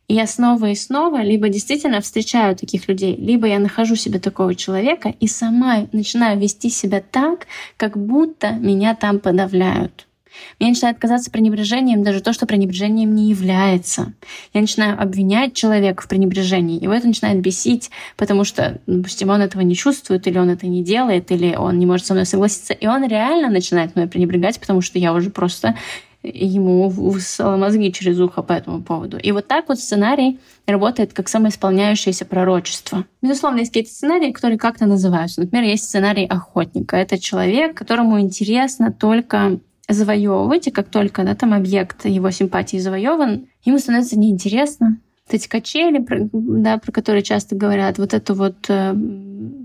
И я снова и снова либо действительно встречаю таких людей, либо я нахожу себе такого человека и сама начинаю вести себя так, как будто меня там подавляют. Меня начинает казаться пренебрежением даже то, что пренебрежением не является. Я начинаю обвинять человека в пренебрежении, его это начинает бесить, потому что, допустим, он этого не чувствует, или он это не делает, или он не может со мной согласиться, и он реально начинает мной пренебрегать, потому что я уже просто ему высосала мозги через ухо по этому поводу. И вот так вот сценарий работает как самоисполняющееся пророчество. Безусловно, есть какие-то сценарии, которые как-то называются. Например, есть сценарий охотника. Это человек, которому интересно только завоевывать, и как только да, там объект его симпатии завоеван, ему становится неинтересно, вот эти качели, да, про которые часто говорят, вот это вот э,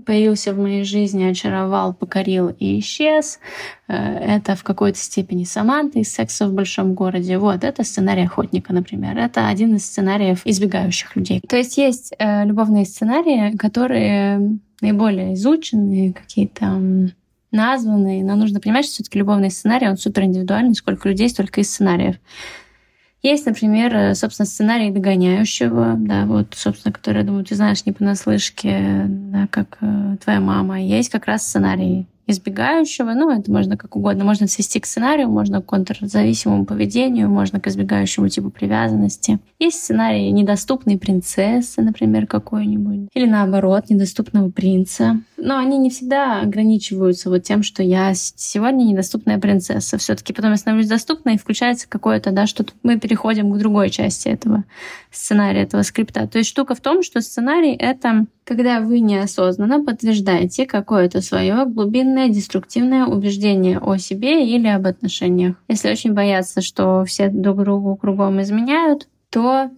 появился в моей жизни, очаровал, покорил и исчез. Э, это в какой-то степени Саманта из «Секса в большом городе». Вот, это сценарий охотника, например. Это один из сценариев избегающих людей. То есть есть э, любовные сценарии, которые наиболее изученные, какие-то названные, но нужно понимать, что все-таки любовный сценарий, он супер индивидуальный, сколько людей, столько и сценариев. Есть, например, э, собственно, сценарий догоняющего, да, вот, собственно, который, я думаю, ты знаешь не понаслышке, да, как э, твоя мама. Есть как раз сценарий избегающего, ну, это можно как угодно. Можно свести к сценарию, можно к контрзависимому поведению, можно к избегающему типу привязанности. Есть сценарий недоступной принцессы, например, какой-нибудь. Или наоборот, недоступного принца. Но они не всегда ограничиваются вот тем, что я сегодня недоступная принцесса. все таки потом я становлюсь доступной, и включается какое-то, да, что мы переходим к другой части этого сценария, этого скрипта. То есть штука в том, что сценарий — это когда вы неосознанно подтверждаете какое-то свое глубинное деструктивное убеждение о себе или об отношениях. Если очень бояться, что все друг другу кругом изменяют, то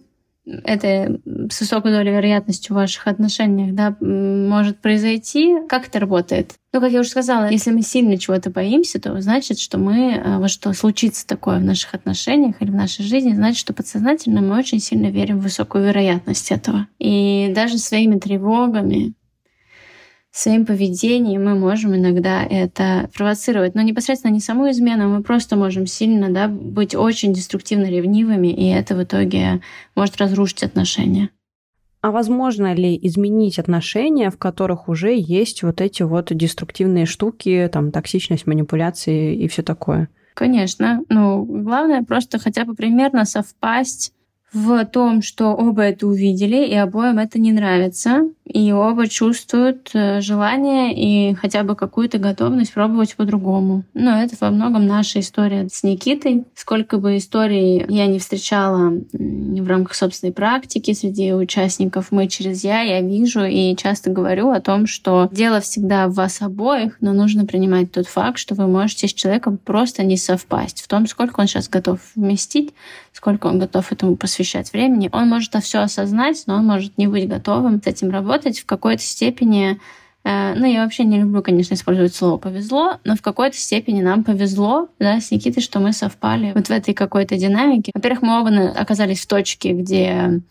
это с высокой долей вероятности в ваших отношениях да, может произойти. Как это работает? Ну, как я уже сказала, если мы сильно чего-то боимся, то значит, что мы, э, вот что случится такое в наших отношениях или в нашей жизни, значит, что подсознательно мы очень сильно верим в высокую вероятность этого. И даже своими тревогами, своим поведением мы можем иногда это провоцировать. Но непосредственно не саму измену, мы просто можем сильно да, быть очень деструктивно ревнивыми, и это в итоге может разрушить отношения. А возможно ли изменить отношения, в которых уже есть вот эти вот деструктивные штуки, там, токсичность, манипуляции и все такое? Конечно. Ну, главное просто хотя бы примерно совпасть в том, что оба это увидели, и обоим это не нравится, и оба чувствуют э, желание и хотя бы какую-то готовность пробовать по-другому. Но это во многом наша история с Никитой. Сколько бы историй я не встречала в рамках собственной практики среди участников «Мы через я», я вижу и часто говорю о том, что дело всегда в вас обоих, но нужно принимать тот факт, что вы можете с человеком просто не совпасть в том, сколько он сейчас готов вместить, сколько он готов этому посвящать времени. Он может это все осознать, но он может не быть готовым с этим работать в какой-то степени. Э, ну, я вообще не люблю, конечно, использовать слово «повезло», но в какой-то степени нам повезло да, с Никитой, что мы совпали вот в этой какой-то динамике. Во-первых, мы оба оказались в точке, где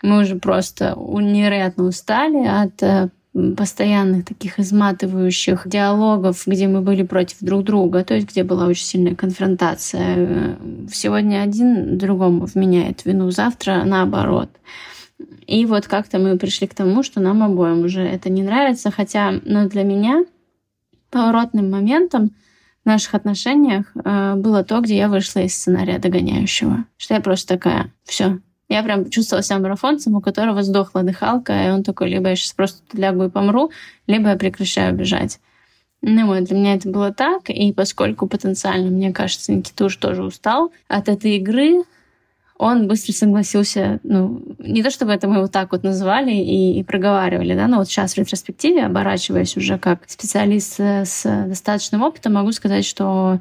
мы уже просто невероятно устали от э, постоянных таких изматывающих диалогов, где мы были против друг друга, то есть где была очень сильная конфронтация. Сегодня один другому вменяет вину, завтра наоборот. И вот как-то мы пришли к тому, что нам обоим уже это не нравится, хотя ну, для меня поворотным моментом в наших отношениях э, было то, где я вышла из сценария догоняющего. Что я просто такая, все, я прям чувствовала себя марафонцем, у которого сдохла дыхалка, и он такой, либо я сейчас просто лягу и помру, либо я прекращаю бежать. Ну вот, для меня это было так, и поскольку потенциально, мне кажется, Никита уже тоже устал от этой игры, он быстро согласился, ну, не то чтобы это мы вот так вот называли и, и проговаривали, да, но вот сейчас в ретроспективе, оборачиваясь уже как специалист с достаточным опытом, могу сказать, что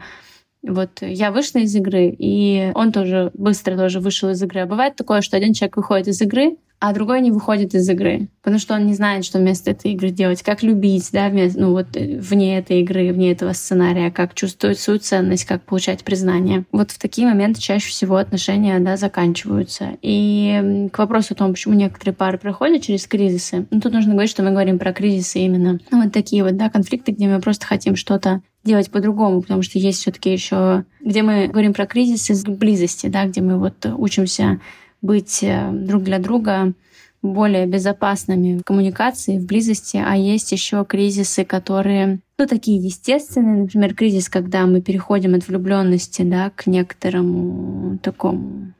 вот я вышла из игры, и он тоже быстро тоже вышел из игры. А бывает такое, что один человек выходит из игры, а другой не выходит из игры, потому что он не знает, что вместо этой игры делать, как любить, да, вместо, ну вот э, вне этой игры, вне этого сценария, как чувствовать свою ценность, как получать признание. Вот в такие моменты чаще всего отношения, да, заканчиваются. И к вопросу о том, почему некоторые пары проходят через кризисы, ну тут нужно говорить, что мы говорим про кризисы именно ну, вот такие вот, да, конфликты, где мы просто хотим что-то делать по-другому, потому что есть все-таки еще, где мы говорим про кризисы близости, да, где мы вот учимся быть э, друг для друга более безопасными в коммуникации, в близости, а есть еще кризисы, которые, ну, такие естественные, например, кризис, когда мы переходим от влюбленности, да, к некоторому такому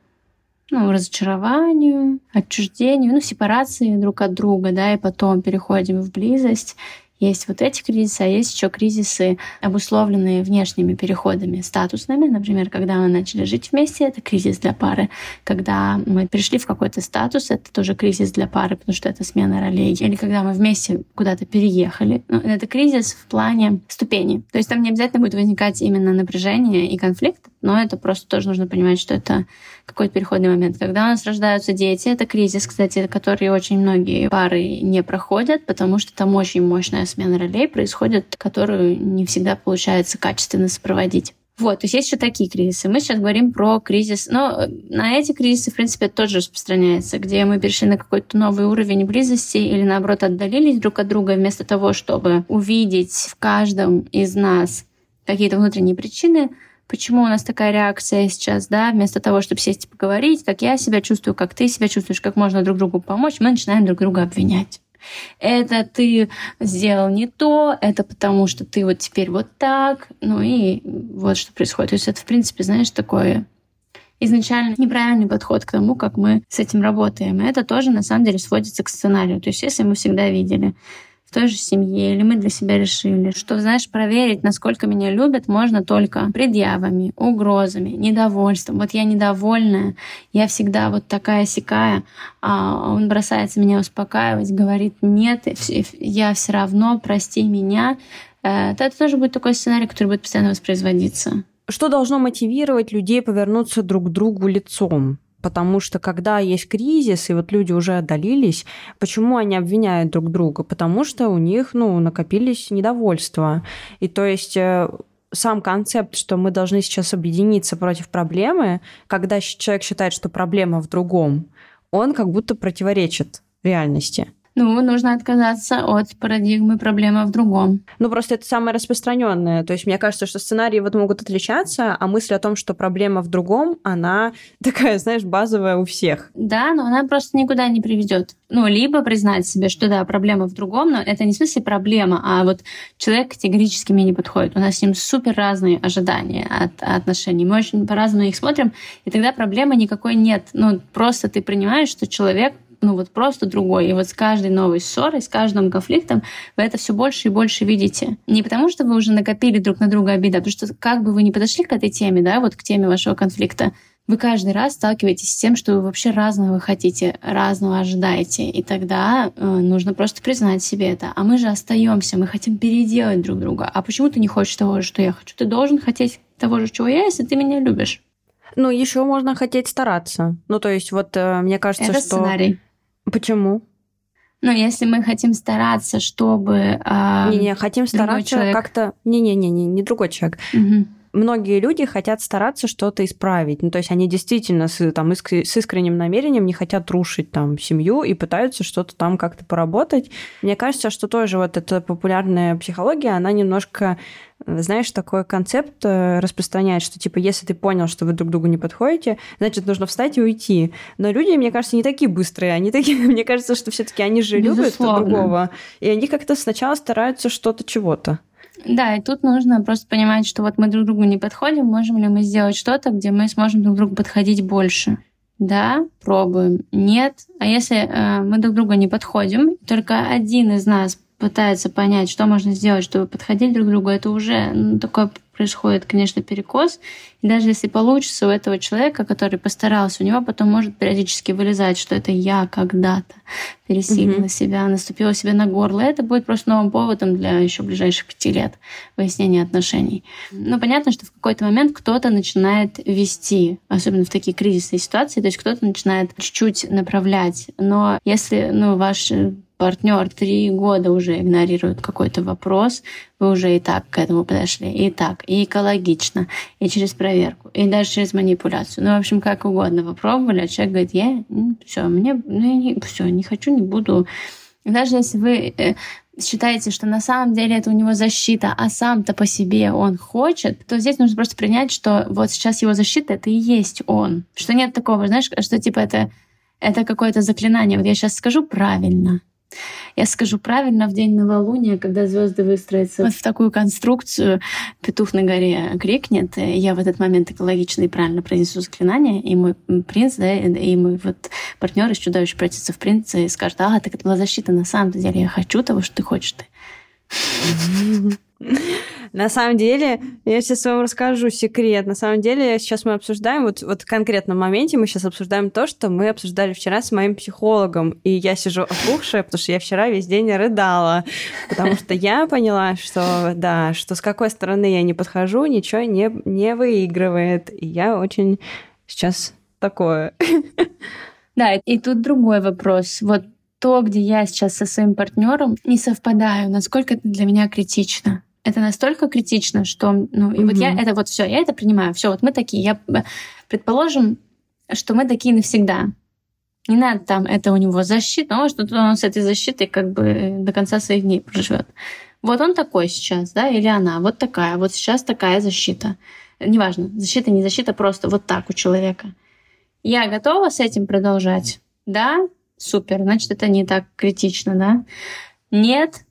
ну, разочарованию, отчуждению, ну, сепарации друг от друга, да, и потом переходим в близость. Есть вот эти кризисы, а есть еще кризисы, обусловленные внешними переходами статусными. Например, когда мы начали жить вместе, это кризис для пары. Когда мы пришли в какой-то статус, это тоже кризис для пары, потому что это смена ролей. Или когда мы вместе куда-то переехали. Ну, это кризис в плане ступени. То есть там не обязательно будет возникать именно напряжение и конфликт, но это просто тоже нужно понимать, что это какой-то переходный момент. Когда у нас рождаются дети, это кризис, кстати, который очень многие пары не проходят, потому что там очень мощная смена ролей происходит, которую не всегда получается качественно сопроводить. Вот, то есть есть еще такие кризисы. Мы сейчас говорим про кризис, но на эти кризисы, в принципе, это тоже распространяется, где мы перешли на какой-то новый уровень близости или, наоборот, отдалились друг от друга вместо того, чтобы увидеть в каждом из нас какие-то внутренние причины, почему у нас такая реакция сейчас, да, вместо того, чтобы сесть и поговорить, как я себя чувствую, как ты себя чувствуешь, как можно друг другу помочь, мы начинаем друг друга обвинять. Это ты сделал не то, это потому что ты вот теперь вот так, ну и вот что происходит. То есть это, в принципе, знаешь, такое изначально неправильный подход к тому, как мы с этим работаем. И это тоже, на самом деле, сводится к сценарию. То есть если мы всегда видели, той же семье, или мы для себя решили, что, знаешь, проверить, насколько меня любят, можно только предъявами, угрозами, недовольством. Вот я недовольная, я всегда вот такая сякая, а он бросается меня успокаивать, говорит, нет, я все равно, прости меня. Э, это тоже будет такой сценарий, который будет постоянно воспроизводиться. Что должно мотивировать людей повернуться друг к другу лицом? Потому что когда есть кризис, и вот люди уже отдалились, почему они обвиняют друг друга? Потому что у них ну, накопились недовольства. И то есть э, сам концепт, что мы должны сейчас объединиться против проблемы, когда человек считает, что проблема в другом, он как будто противоречит реальности. Ну, нужно отказаться от парадигмы проблема в другом. Ну, просто это самое распространенное. То есть мне кажется, что сценарии вот могут отличаться, а мысль о том, что проблема в другом, она такая, знаешь, базовая у всех. Да, но она просто никуда не приведет. Ну, либо признать себе, что да, проблема в другом, но это не в смысле проблема, а вот человек категорически мне не подходит. У нас с ним супер разные ожидания от, от отношений. Мы очень по-разному их смотрим, и тогда проблемы никакой нет. Ну, просто ты принимаешь, что человек ну вот просто другой. И вот с каждой новой ссорой, с каждым конфликтом вы это все больше и больше видите. Не потому, что вы уже накопили друг на друга обида, а потому что как бы вы ни подошли к этой теме, да, вот к теме вашего конфликта, вы каждый раз сталкиваетесь с тем, что вы вообще разного хотите, разного ожидаете. И тогда э, нужно просто признать себе это. А мы же остаемся, мы хотим переделать друг друга. А почему ты не хочешь того же, что я хочу? Ты должен хотеть того же, чего я, если ты меня любишь. Ну, еще можно хотеть стараться. Ну, то есть, вот э, мне кажется, это что. Сценарий. Почему? Ну, если мы хотим стараться, чтобы... Э, Не-не, хотим стараться человек... как-то... Не-не-не, не другой человек. Угу многие люди хотят стараться что-то исправить. Ну, то есть они действительно с, там, иск, с искренним намерением не хотят рушить там семью и пытаются что-то там как-то поработать. Мне кажется, что тоже вот эта популярная психология, она немножко знаешь, такой концепт э, распространяет, что типа, если ты понял, что вы друг другу не подходите, значит, нужно встать и уйти. Но люди, мне кажется, не такие быстрые. Они такие, мне кажется, что все-таки они же Безусловно. любят другого. И они как-то сначала стараются что-то чего-то. Да, и тут нужно просто понимать, что вот мы друг другу не подходим, можем ли мы сделать что-то, где мы сможем друг другу подходить больше. Да, пробуем. Нет. А если э, мы друг другу не подходим, только один из нас пытается понять, что можно сделать, чтобы подходить друг к другу, это уже ну, такое происходит, конечно, перекос. И даже если получится у этого человека, который постарался, у него потом может периодически вылезать, что это я когда-то пересилила mm-hmm. себя, наступила себе на горло. Это будет просто новым поводом для еще ближайших пяти лет выяснения отношений. Но понятно, что в какой-то момент кто-то начинает вести, особенно в такие кризисные ситуации, то есть кто-то начинает чуть-чуть направлять. Но если ну, ваш партнер три года уже игнорирует какой-то вопрос, вы уже и так к этому подошли, и так, и экологично, и через проверку, и даже через манипуляцию. Ну, в общем, как угодно вы пробовали, а человек говорит, я, все, мне, ну, не, все, не хочу, не буду. даже если вы э, считаете, что на самом деле это у него защита, а сам-то по себе он хочет, то здесь нужно просто принять, что вот сейчас его защита — это и есть он. Что нет такого, знаешь, что типа это, это какое-то заклинание. Вот я сейчас скажу правильно — я скажу правильно, в день новолуния, когда звезды выстроятся вот в такую конструкцию, петух на горе крикнет, я в этот момент экологично и правильно произнесу заклинание, и мой принц, да, и мой вот партнер из чудовищ превратится в принца и скажет, а, так это была защита, на самом деле я хочу того, что ты хочешь ты. На самом деле, я сейчас вам расскажу секрет. На самом деле, сейчас мы обсуждаем, вот, вот в конкретном моменте мы сейчас обсуждаем то, что мы обсуждали вчера с моим психологом. И я сижу опухшая, потому что я вчера весь день рыдала. Потому что я поняла, что, да, что с какой стороны я не подхожу, ничего не, не выигрывает. И я очень сейчас такое. Да, и тут другой вопрос. Вот то, где я сейчас со своим партнером не совпадаю, насколько это для меня критично. Это настолько критично, что, ну, и mm-hmm. вот я это вот все, я это принимаю. Все, вот мы такие. Я предположим, что мы такие навсегда. Не надо там, это у него защита, может, он с этой защитой как бы до конца своих дней проживет. Вот он такой сейчас, да, или она, вот такая, вот сейчас такая защита. Неважно, защита, не защита, просто вот так у человека. Я готова с этим продолжать? Да, супер, значит, это не так критично, да? Нет,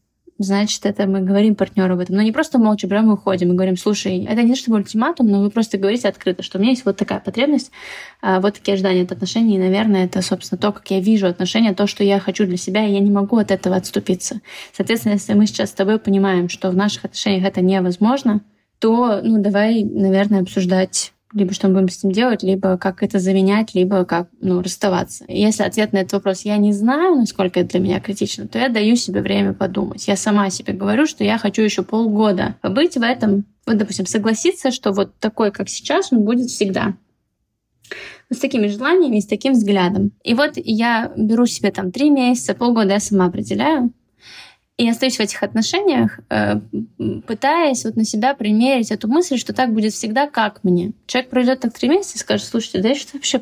значит, это мы говорим партнеру об этом. Но не просто молча прямо мы уходим и говорим, слушай, это не чтобы ультиматум, но вы просто говорите открыто, что у меня есть вот такая потребность, а, вот такие ожидания от отношений, и, наверное, это, собственно, то, как я вижу отношения, то, что я хочу для себя, и я не могу от этого отступиться. Соответственно, если мы сейчас с тобой понимаем, что в наших отношениях это невозможно, то, ну, давай, наверное, обсуждать либо что мы будем с ним делать, либо как это заменять, либо как ну, расставаться. Если ответ на этот вопрос я не знаю, насколько это для меня критично, то я даю себе время подумать. Я сама себе говорю, что я хочу еще полгода побыть в этом, вот, допустим, согласиться, что вот такой, как сейчас, он будет всегда с такими желаниями, с таким взглядом. И вот я беру себе там три месяца, полгода я сама определяю, и остаюсь в этих отношениях, э, пытаясь вот на себя примерить эту мысль, что так будет всегда, как мне. Человек пройдет так три месяца и скажет, слушайте, да я что вообще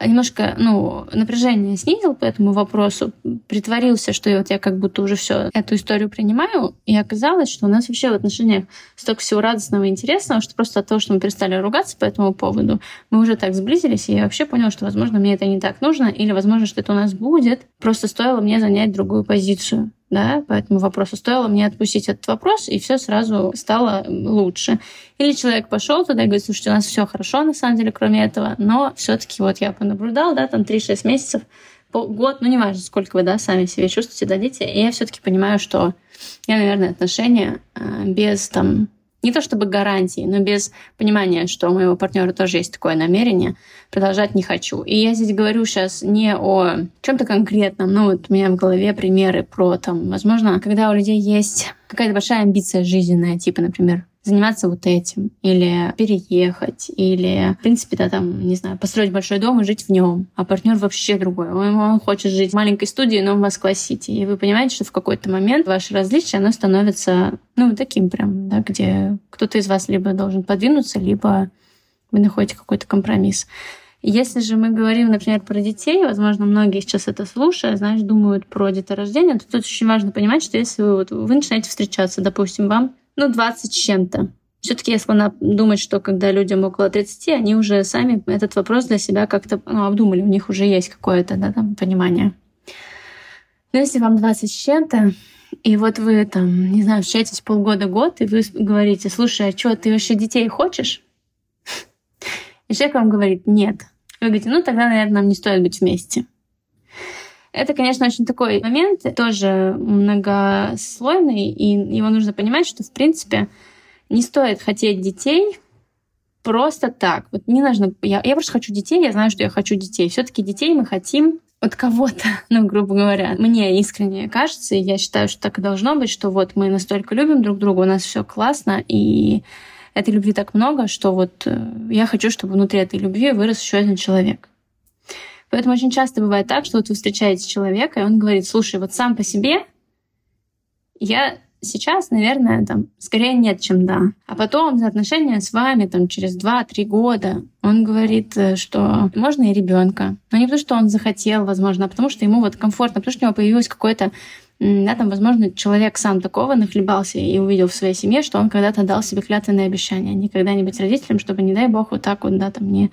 немножко ну, напряжение снизил по этому вопросу, притворился, что вот я как будто уже все эту историю принимаю, и оказалось, что у нас вообще в отношениях столько всего радостного и интересного, что просто от того, что мы перестали ругаться по этому поводу, мы уже так сблизились, и я вообще поняла, что, возможно, мне это не так нужно, или, возможно, что это у нас будет, просто стоило мне занять другую позицию да, по этому вопросу. Стоило мне отпустить этот вопрос, и все сразу стало лучше. Или человек пошел туда и говорит, слушайте, у нас все хорошо, на самом деле, кроме этого, но все-таки вот я понаблюдал, да, там 3-6 месяцев, год, ну, неважно, сколько вы, да, сами себе чувствуете, дадите, и я все-таки понимаю, что я, наверное, отношения э, без там не то чтобы гарантии, но без понимания, что у моего партнера тоже есть такое намерение, продолжать не хочу. И я здесь говорю сейчас не о чем-то конкретном, но вот у меня в голове примеры про там, возможно, когда у людей есть какая-то большая амбиция жизненная, типа, например, заниматься вот этим, или переехать, или, в принципе, да, там, не знаю, построить большой дом и жить в нем. А партнер вообще другой. Он, он хочет жить в маленькой студии, но в Москва-Сити. И вы понимаете, что в какой-то момент ваше различие, оно становится, ну, таким прям, да, где кто-то из вас либо должен подвинуться, либо вы находите какой-то компромисс. Если же мы говорим, например, про детей, возможно, многие сейчас это слушая, знаешь, думают про деторождение, то тут очень важно понимать, что если вы, вот, вы начинаете встречаться, допустим, вам ну, 20 с чем-то. Все-таки я склонна думать, что когда людям около 30, они уже сами этот вопрос для себя как-то ну, обдумали, у них уже есть какое-то да, там, понимание. Но если вам 20 с чем-то, и вот вы там, не знаю, встречаетесь полгода-год, и вы говорите, слушай, а что, ты вообще детей хочешь? И человек вам говорит, нет. Вы говорите, ну тогда, наверное, нам не стоит быть вместе. Это, конечно, очень такой момент, тоже многослойный, и его нужно понимать, что, в принципе, не стоит хотеть детей просто так. Вот не нужно... Я, я просто хочу детей, я знаю, что я хочу детей. все таки детей мы хотим от кого-то, ну, грубо говоря. Мне искренне кажется, и я считаю, что так и должно быть, что вот мы настолько любим друг друга, у нас все классно, и этой любви так много, что вот э, я хочу, чтобы внутри этой любви вырос еще один человек. Поэтому очень часто бывает так, что вот вы встречаете человека, и он говорит, слушай, вот сам по себе я сейчас, наверное, там, скорее нет, чем да. А потом за отношения с вами там через 2-3 года он говорит, э, что можно и ребенка. Но не потому, что он захотел, возможно, а потому что ему вот комфортно, потому что у него появилось какое-то да, там, возможно, человек сам такого нахлебался и увидел в своей семье, что он когда-то дал себе клятвенное обещание никогда не быть родителем, чтобы, не дай бог, вот так вот, да, там, не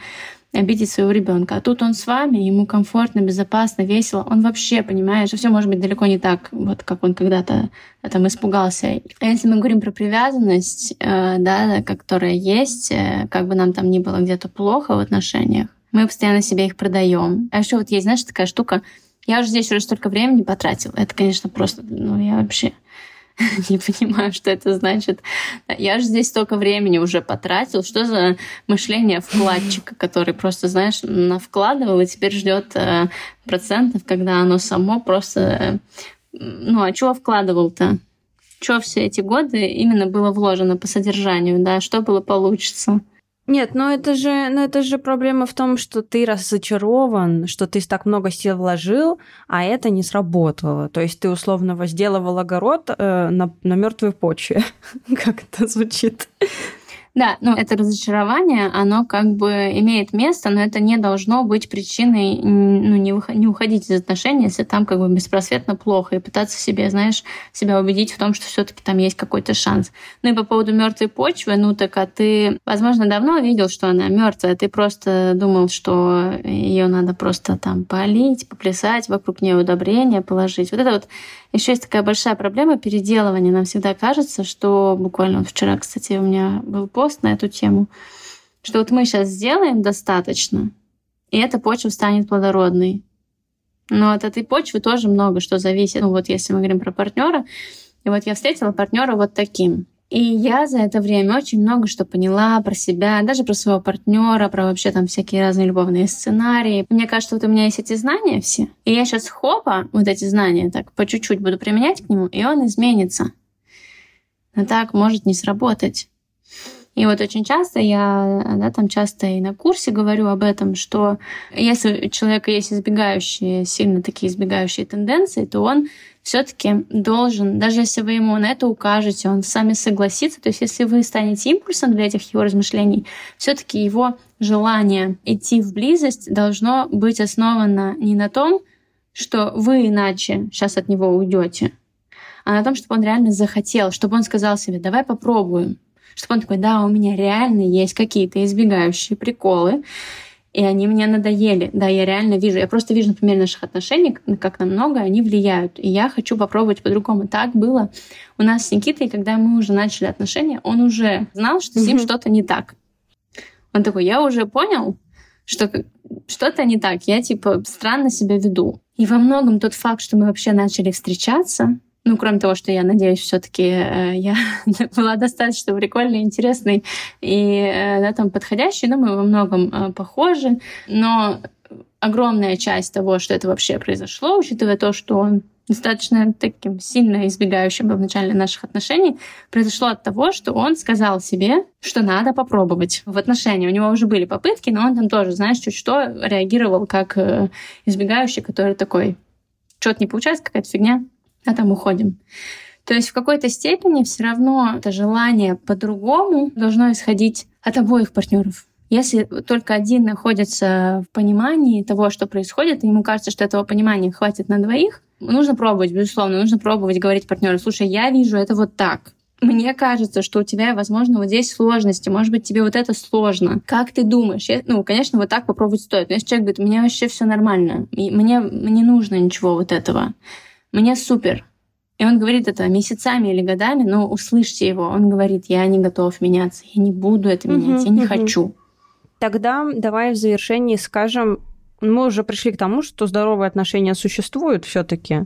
обидеть своего ребенка. А тут он с вами, ему комфортно, безопасно, весело. Он вообще понимает, что все может быть далеко не так, вот как он когда-то там испугался. А если мы говорим про привязанность, э, да, которая есть, э, как бы нам там ни было где-то плохо в отношениях, мы постоянно себе их продаем. А еще вот есть, знаешь, такая штука, я уже здесь уже столько времени потратила. Это, конечно, просто, ну, я вообще не понимаю, что это значит. Я же здесь столько времени уже потратил. Что за мышление вкладчика, который просто, знаешь, навкладывал и теперь ждет э, процентов, когда оно само просто... Э, ну, а чего вкладывал-то? Что все эти годы именно было вложено по содержанию, да? Что было получится? Нет, но это же, но это же проблема в том, что ты разочарован, что ты так много сил вложил, а это не сработало. То есть ты условно возделывал огород э, на, на мертвой почве. как это звучит? Да, ну это разочарование, оно как бы имеет место, но это не должно быть причиной ну, не, выход, не уходить из отношений, если там как бы беспросветно плохо, и пытаться себе, знаешь, себя убедить в том, что все таки там есть какой-то шанс. Ну и по поводу мертвой почвы, ну так а ты, возможно, давно видел, что она мертвая, ты просто думал, что ее надо просто там полить, поплясать, вокруг нее удобрения положить. Вот это вот еще есть такая большая проблема переделывания. Нам всегда кажется, что буквально вот вчера, кстати, у меня был пост на эту тему, что вот мы сейчас сделаем достаточно, и эта почва станет плодородной. Но от этой почвы тоже много что зависит. Ну вот если мы говорим про партнера, и вот я встретила партнера вот таким. И я за это время очень много что поняла про себя, даже про своего партнера, про вообще там всякие разные любовные сценарии. Мне кажется, вот у меня есть эти знания все. И я сейчас хопа, вот эти знания так по чуть-чуть буду применять к нему, и он изменится. Но так может не сработать. И вот очень часто я, да, там часто и на курсе говорю об этом, что если у человека есть избегающие, сильно такие избегающие тенденции, то он все-таки должен, даже если вы ему на это укажете, он с вами согласится, то есть если вы станете импульсом для этих его размышлений, все-таки его желание идти в близость должно быть основано не на том, что вы иначе сейчас от него уйдете, а на том, чтобы он реально захотел, чтобы он сказал себе, давай попробуем, чтобы он такой, да, у меня реально есть какие-то избегающие приколы, и они мне надоели. Да, я реально вижу. Я просто вижу, например, наших отношений, как на много они влияют. И я хочу попробовать по-другому. Так было у нас с Никитой, когда мы уже начали отношения, он уже знал, что с ним что-то не так. Он такой, я уже понял, что что-то не так. Я, типа, странно себя веду. И во многом тот факт, что мы вообще начали встречаться, ну, кроме того, что я надеюсь, все-таки э, я была достаточно прикольной, интересной и э, да, там подходящей, но мы во многом э, похожи. Но огромная часть того, что это вообще произошло, учитывая то, что он достаточно таким сильно избегающим был в начале наших отношений, произошло от того, что он сказал себе, что надо попробовать в отношении. У него уже были попытки, но он там тоже, знаешь, чуть что реагировал как избегающий, который такой, что-то не получается, какая-то фигня, а там уходим. То есть в какой-то степени все равно это желание по-другому должно исходить от обоих партнеров. Если только один находится в понимании того, что происходит, и ему кажется, что этого понимания хватит на двоих, нужно пробовать, безусловно, нужно пробовать говорить партнеру, слушай, я вижу это вот так. Мне кажется, что у тебя, возможно, вот здесь сложности. Может быть, тебе вот это сложно. Как ты думаешь? Я, ну, конечно, вот так попробовать стоит. Но если человек говорит, у меня вообще все нормально, и мне не нужно ничего вот этого мне супер. И он говорит это месяцами или годами, но услышьте его. Он говорит, я не готов меняться, я не буду это менять, я не хочу. Тогда давай в завершении скажем, мы уже пришли к тому, что здоровые отношения существуют все-таки,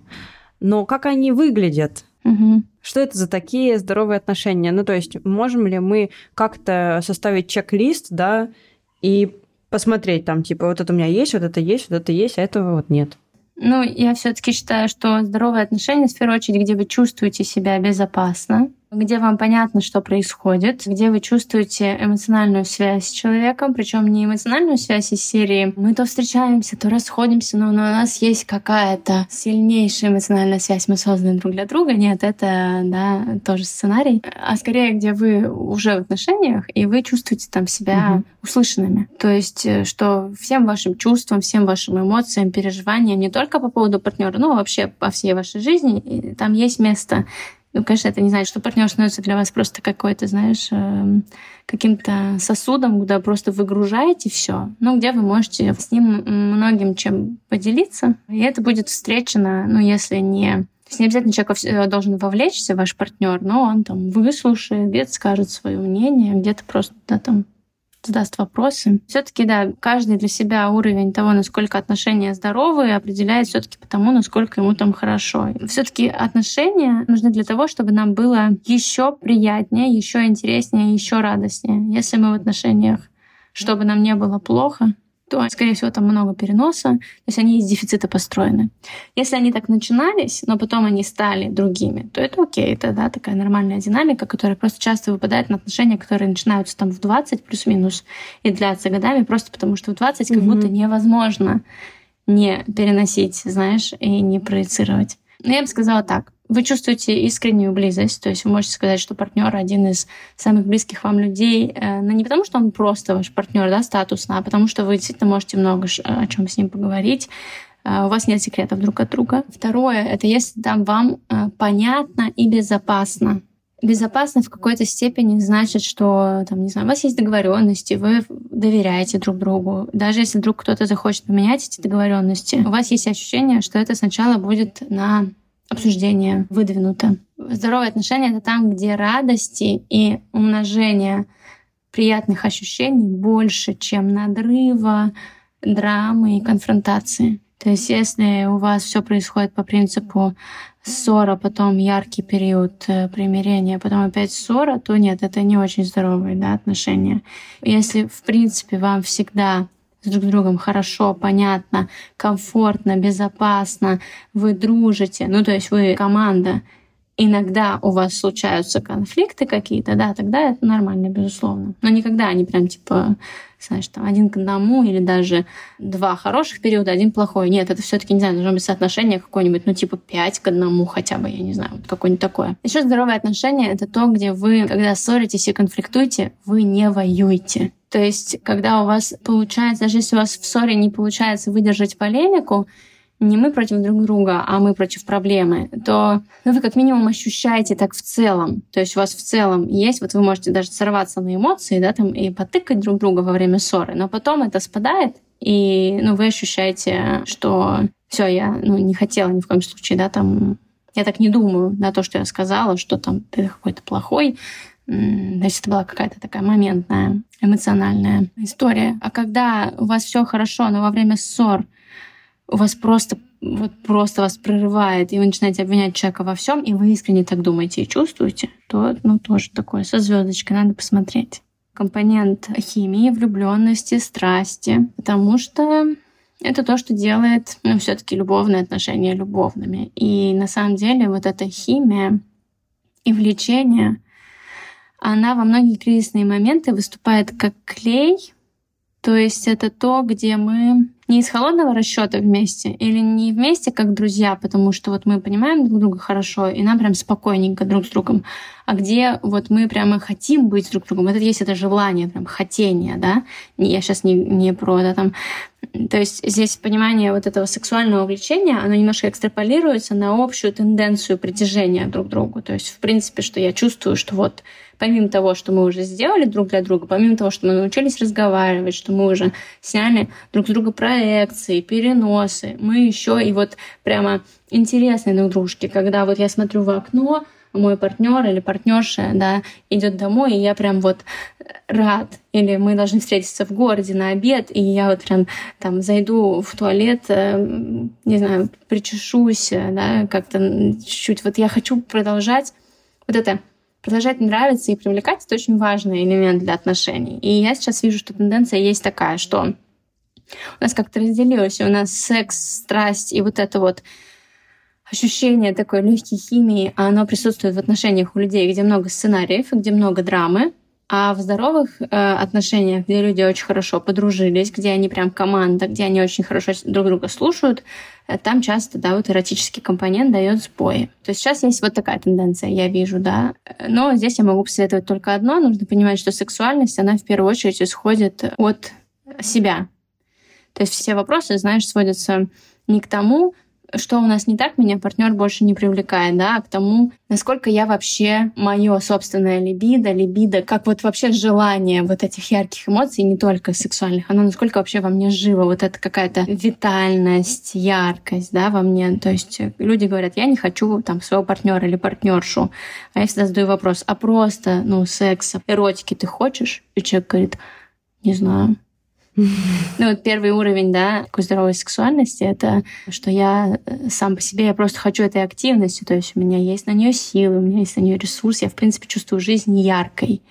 но как они выглядят? Угу. Что это за такие здоровые отношения? Ну, то есть, можем ли мы как-то составить чек-лист, да, и посмотреть там, типа, вот это у меня есть, вот это есть, вот это есть, а этого вот нет? Ну, я все-таки считаю, что здоровые отношения, в первую очередь, где вы чувствуете себя безопасно, где вам понятно, что происходит, где вы чувствуете эмоциональную связь с человеком, причем не эмоциональную связь из серии «мы то встречаемся, то расходимся, но у нас есть какая-то сильнейшая эмоциональная связь, мы созданы друг для друга». Нет, это да, тоже сценарий. А скорее, где вы уже в отношениях, и вы чувствуете там себя угу. услышанными. То есть, э, что всем вашим чувствам, всем вашим эмоциям, переживаниям, не только по поводу партнера, но вообще по всей вашей жизни, там есть место ну, конечно, это не значит, что партнер становится для вас просто какой-то, знаешь, эм, каким-то сосудом, куда просто выгружаете все, ну, где вы можете с ним многим чем поделиться. И это будет встречено, ну, если не то есть не обязательно человек должен вовлечься, ваш партнер, но он там выслушает, где-то скажет свое мнение, где-то просто да, там задаст вопросы. Все-таки, да, каждый для себя уровень того, насколько отношения здоровые, определяет все-таки по тому, насколько ему там хорошо. Все-таки отношения нужны для того, чтобы нам было еще приятнее, еще интереснее, еще радостнее. Если мы в отношениях, чтобы нам не было плохо, то, скорее всего, там много переноса, то есть они из дефицита построены. Если они так начинались, но потом они стали другими, то это окей, это да, такая нормальная динамика, которая просто часто выпадает на отношения, которые начинаются там в 20 плюс-минус и длятся годами, просто потому что в 20 как mm-hmm. будто невозможно не переносить, знаешь, и не проецировать. Но я бы сказала так вы чувствуете искреннюю близость, то есть вы можете сказать, что партнер один из самых близких вам людей, э, но не потому, что он просто ваш партнер, да, статусно, а потому что вы действительно можете много о чем с ним поговорить, э, у вас нет секретов друг от друга. Второе, это если там вам э, понятно и безопасно. Безопасно в какой-то степени значит, что там, не знаю, у вас есть договоренности, вы доверяете друг другу. Даже если вдруг кто-то захочет поменять эти договоренности, у вас есть ощущение, что это сначала будет на обсуждение выдвинуто. Здоровые отношения — это там, где радости и умножение приятных ощущений больше, чем надрыва, драмы и конфронтации. То есть если у вас все происходит по принципу ссора, потом яркий период э, примирения, потом опять ссора, то нет, это не очень здоровые да, отношения. Если, в принципе, вам всегда с друг другом хорошо, понятно, комфортно, безопасно, вы дружите, ну то есть вы команда, иногда у вас случаются конфликты какие-то, да, тогда это нормально, безусловно. Но никогда они прям типа, знаешь, там один к одному или даже два хороших периода, один плохой. Нет, это все таки не знаю, должно быть соотношение какое-нибудь, ну типа пять к одному хотя бы, я не знаю, вот какое-нибудь такое. Еще здоровые отношения — это то, где вы, когда ссоритесь и конфликтуете, вы не воюете. То есть, когда у вас получается, даже если у вас в ссоре не получается выдержать полемику, не мы против друг друга, а мы против проблемы, то ну, вы как минимум ощущаете так в целом. То есть у вас в целом есть, вот вы можете даже сорваться на эмоции, да, там, и потыкать друг друга во время ссоры, но потом это спадает, и ну, вы ощущаете, что все, я ну, не хотела ни в коем случае, да, там, я так не думаю на то, что я сказала, что там ты какой-то плохой, есть это была какая-то такая моментная, эмоциональная история. А когда у вас все хорошо, но во время ссор у вас просто вот просто вас прорывает, и вы начинаете обвинять человека во всем, и вы искренне так думаете и чувствуете, то ну тоже такое со звездочкой надо посмотреть. Компонент химии, влюбленности, страсти, потому что это то, что делает ну, все-таки любовные отношения любовными. И на самом деле вот эта химия и влечение, она во многие кризисные моменты выступает как клей, то есть это то, где мы не из холодного расчета вместе или не вместе как друзья, потому что вот мы понимаем друг друга хорошо и нам прям спокойненько друг с другом, а где вот мы прямо хотим быть друг с другом. Это есть это желание, прям хотение, да. Я сейчас не, не про да, там то есть здесь понимание вот этого сексуального влечения, оно немножко экстраполируется на общую тенденцию притяжения друг к другу. То есть, в принципе, что я чувствую, что вот помимо того, что мы уже сделали друг для друга, помимо того, что мы научились разговаривать, что мы уже сняли друг с друга проекции, переносы, мы еще и вот прямо интересные друг дружке, когда вот я смотрю в окно, мой партнер или партнерша, да, идет домой, и я прям вот рад. Или мы должны встретиться в городе на обед, и я вот прям там зайду в туалет, э, не знаю, причешусь, да, как-то чуть-чуть. Вот я хочу продолжать вот это продолжать нравиться и привлекать, это очень важный элемент для отношений. И я сейчас вижу, что тенденция есть такая, что у нас как-то разделилось, у нас секс, страсть и вот это вот ощущение такой легкой химии, оно присутствует в отношениях у людей, где много сценариев, где много драмы, а в здоровых э, отношениях, где люди очень хорошо подружились, где они прям команда, где они очень хорошо друг друга слушают, э, там часто, да, вот эротический компонент дает сбои. То есть сейчас есть вот такая тенденция, я вижу, да. Но здесь я могу посоветовать только одно. Нужно понимать, что сексуальность, она в первую очередь исходит от себя. То есть все вопросы, знаешь, сводятся не к тому, что у нас не так, меня партнер больше не привлекает, да, а к тому, насколько я вообще мое собственное либидо, либидо, как вот вообще желание вот этих ярких эмоций, не только сексуальных, оно насколько вообще во мне живо, вот это какая-то витальность, яркость, да, во мне. То есть люди говорят, я не хочу там своего партнера или партнершу, а я всегда задаю вопрос, а просто, ну, секса, эротики ты хочешь? И человек говорит, Не знаю. Ну вот первый уровень, да, такой здоровой сексуальности, это что я э, сам по себе, я просто хочу этой активности, то есть у меня есть на нее силы, у меня есть на нее ресурс, я в принципе чувствую жизнь яркой.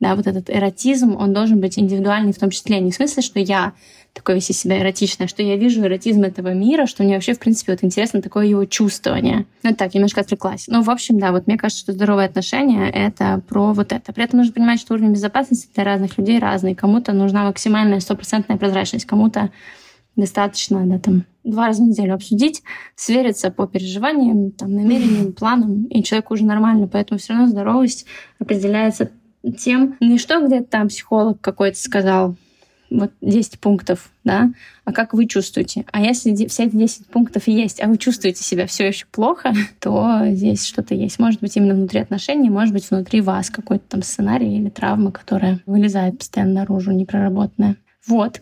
Да, вот этот эротизм, он должен быть индивидуальный в том числе. Не в смысле, что я такой весь из себя эротичный, а что я вижу эротизм этого мира, что мне вообще, в принципе, вот интересно такое его чувствование. Ну, так, немножко отвлеклась. Ну, в общем, да, вот мне кажется, что здоровые отношения — это про вот это. При этом нужно понимать, что уровень безопасности для разных людей разный. Кому-то нужна максимальная стопроцентная прозрачность, кому-то достаточно, да, там, два раза в неделю обсудить, свериться по переживаниям, там, намерениям, планам, и человеку уже нормально. Поэтому все равно здоровость определяется тем, не что где-то там психолог какой-то сказал, вот 10 пунктов, да, а как вы чувствуете? А если все эти 10 пунктов есть, а вы чувствуете себя все еще плохо, то здесь что-то есть. Может быть, именно внутри отношений, может быть, внутри вас какой-то там сценарий или травма, которая вылезает постоянно наружу, непроработанная. Вот.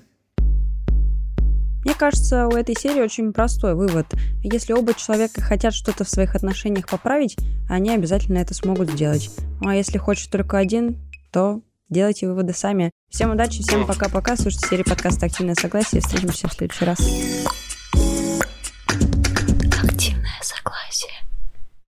Мне кажется, у этой серии очень простой вывод. Если оба человека хотят что-то в своих отношениях поправить, они обязательно это смогут сделать. Ну, а если хочет только один, то делайте выводы сами. Всем удачи, всем пока-пока. Слушайте серию подкаста «Активное согласие». Встретимся в следующий раз.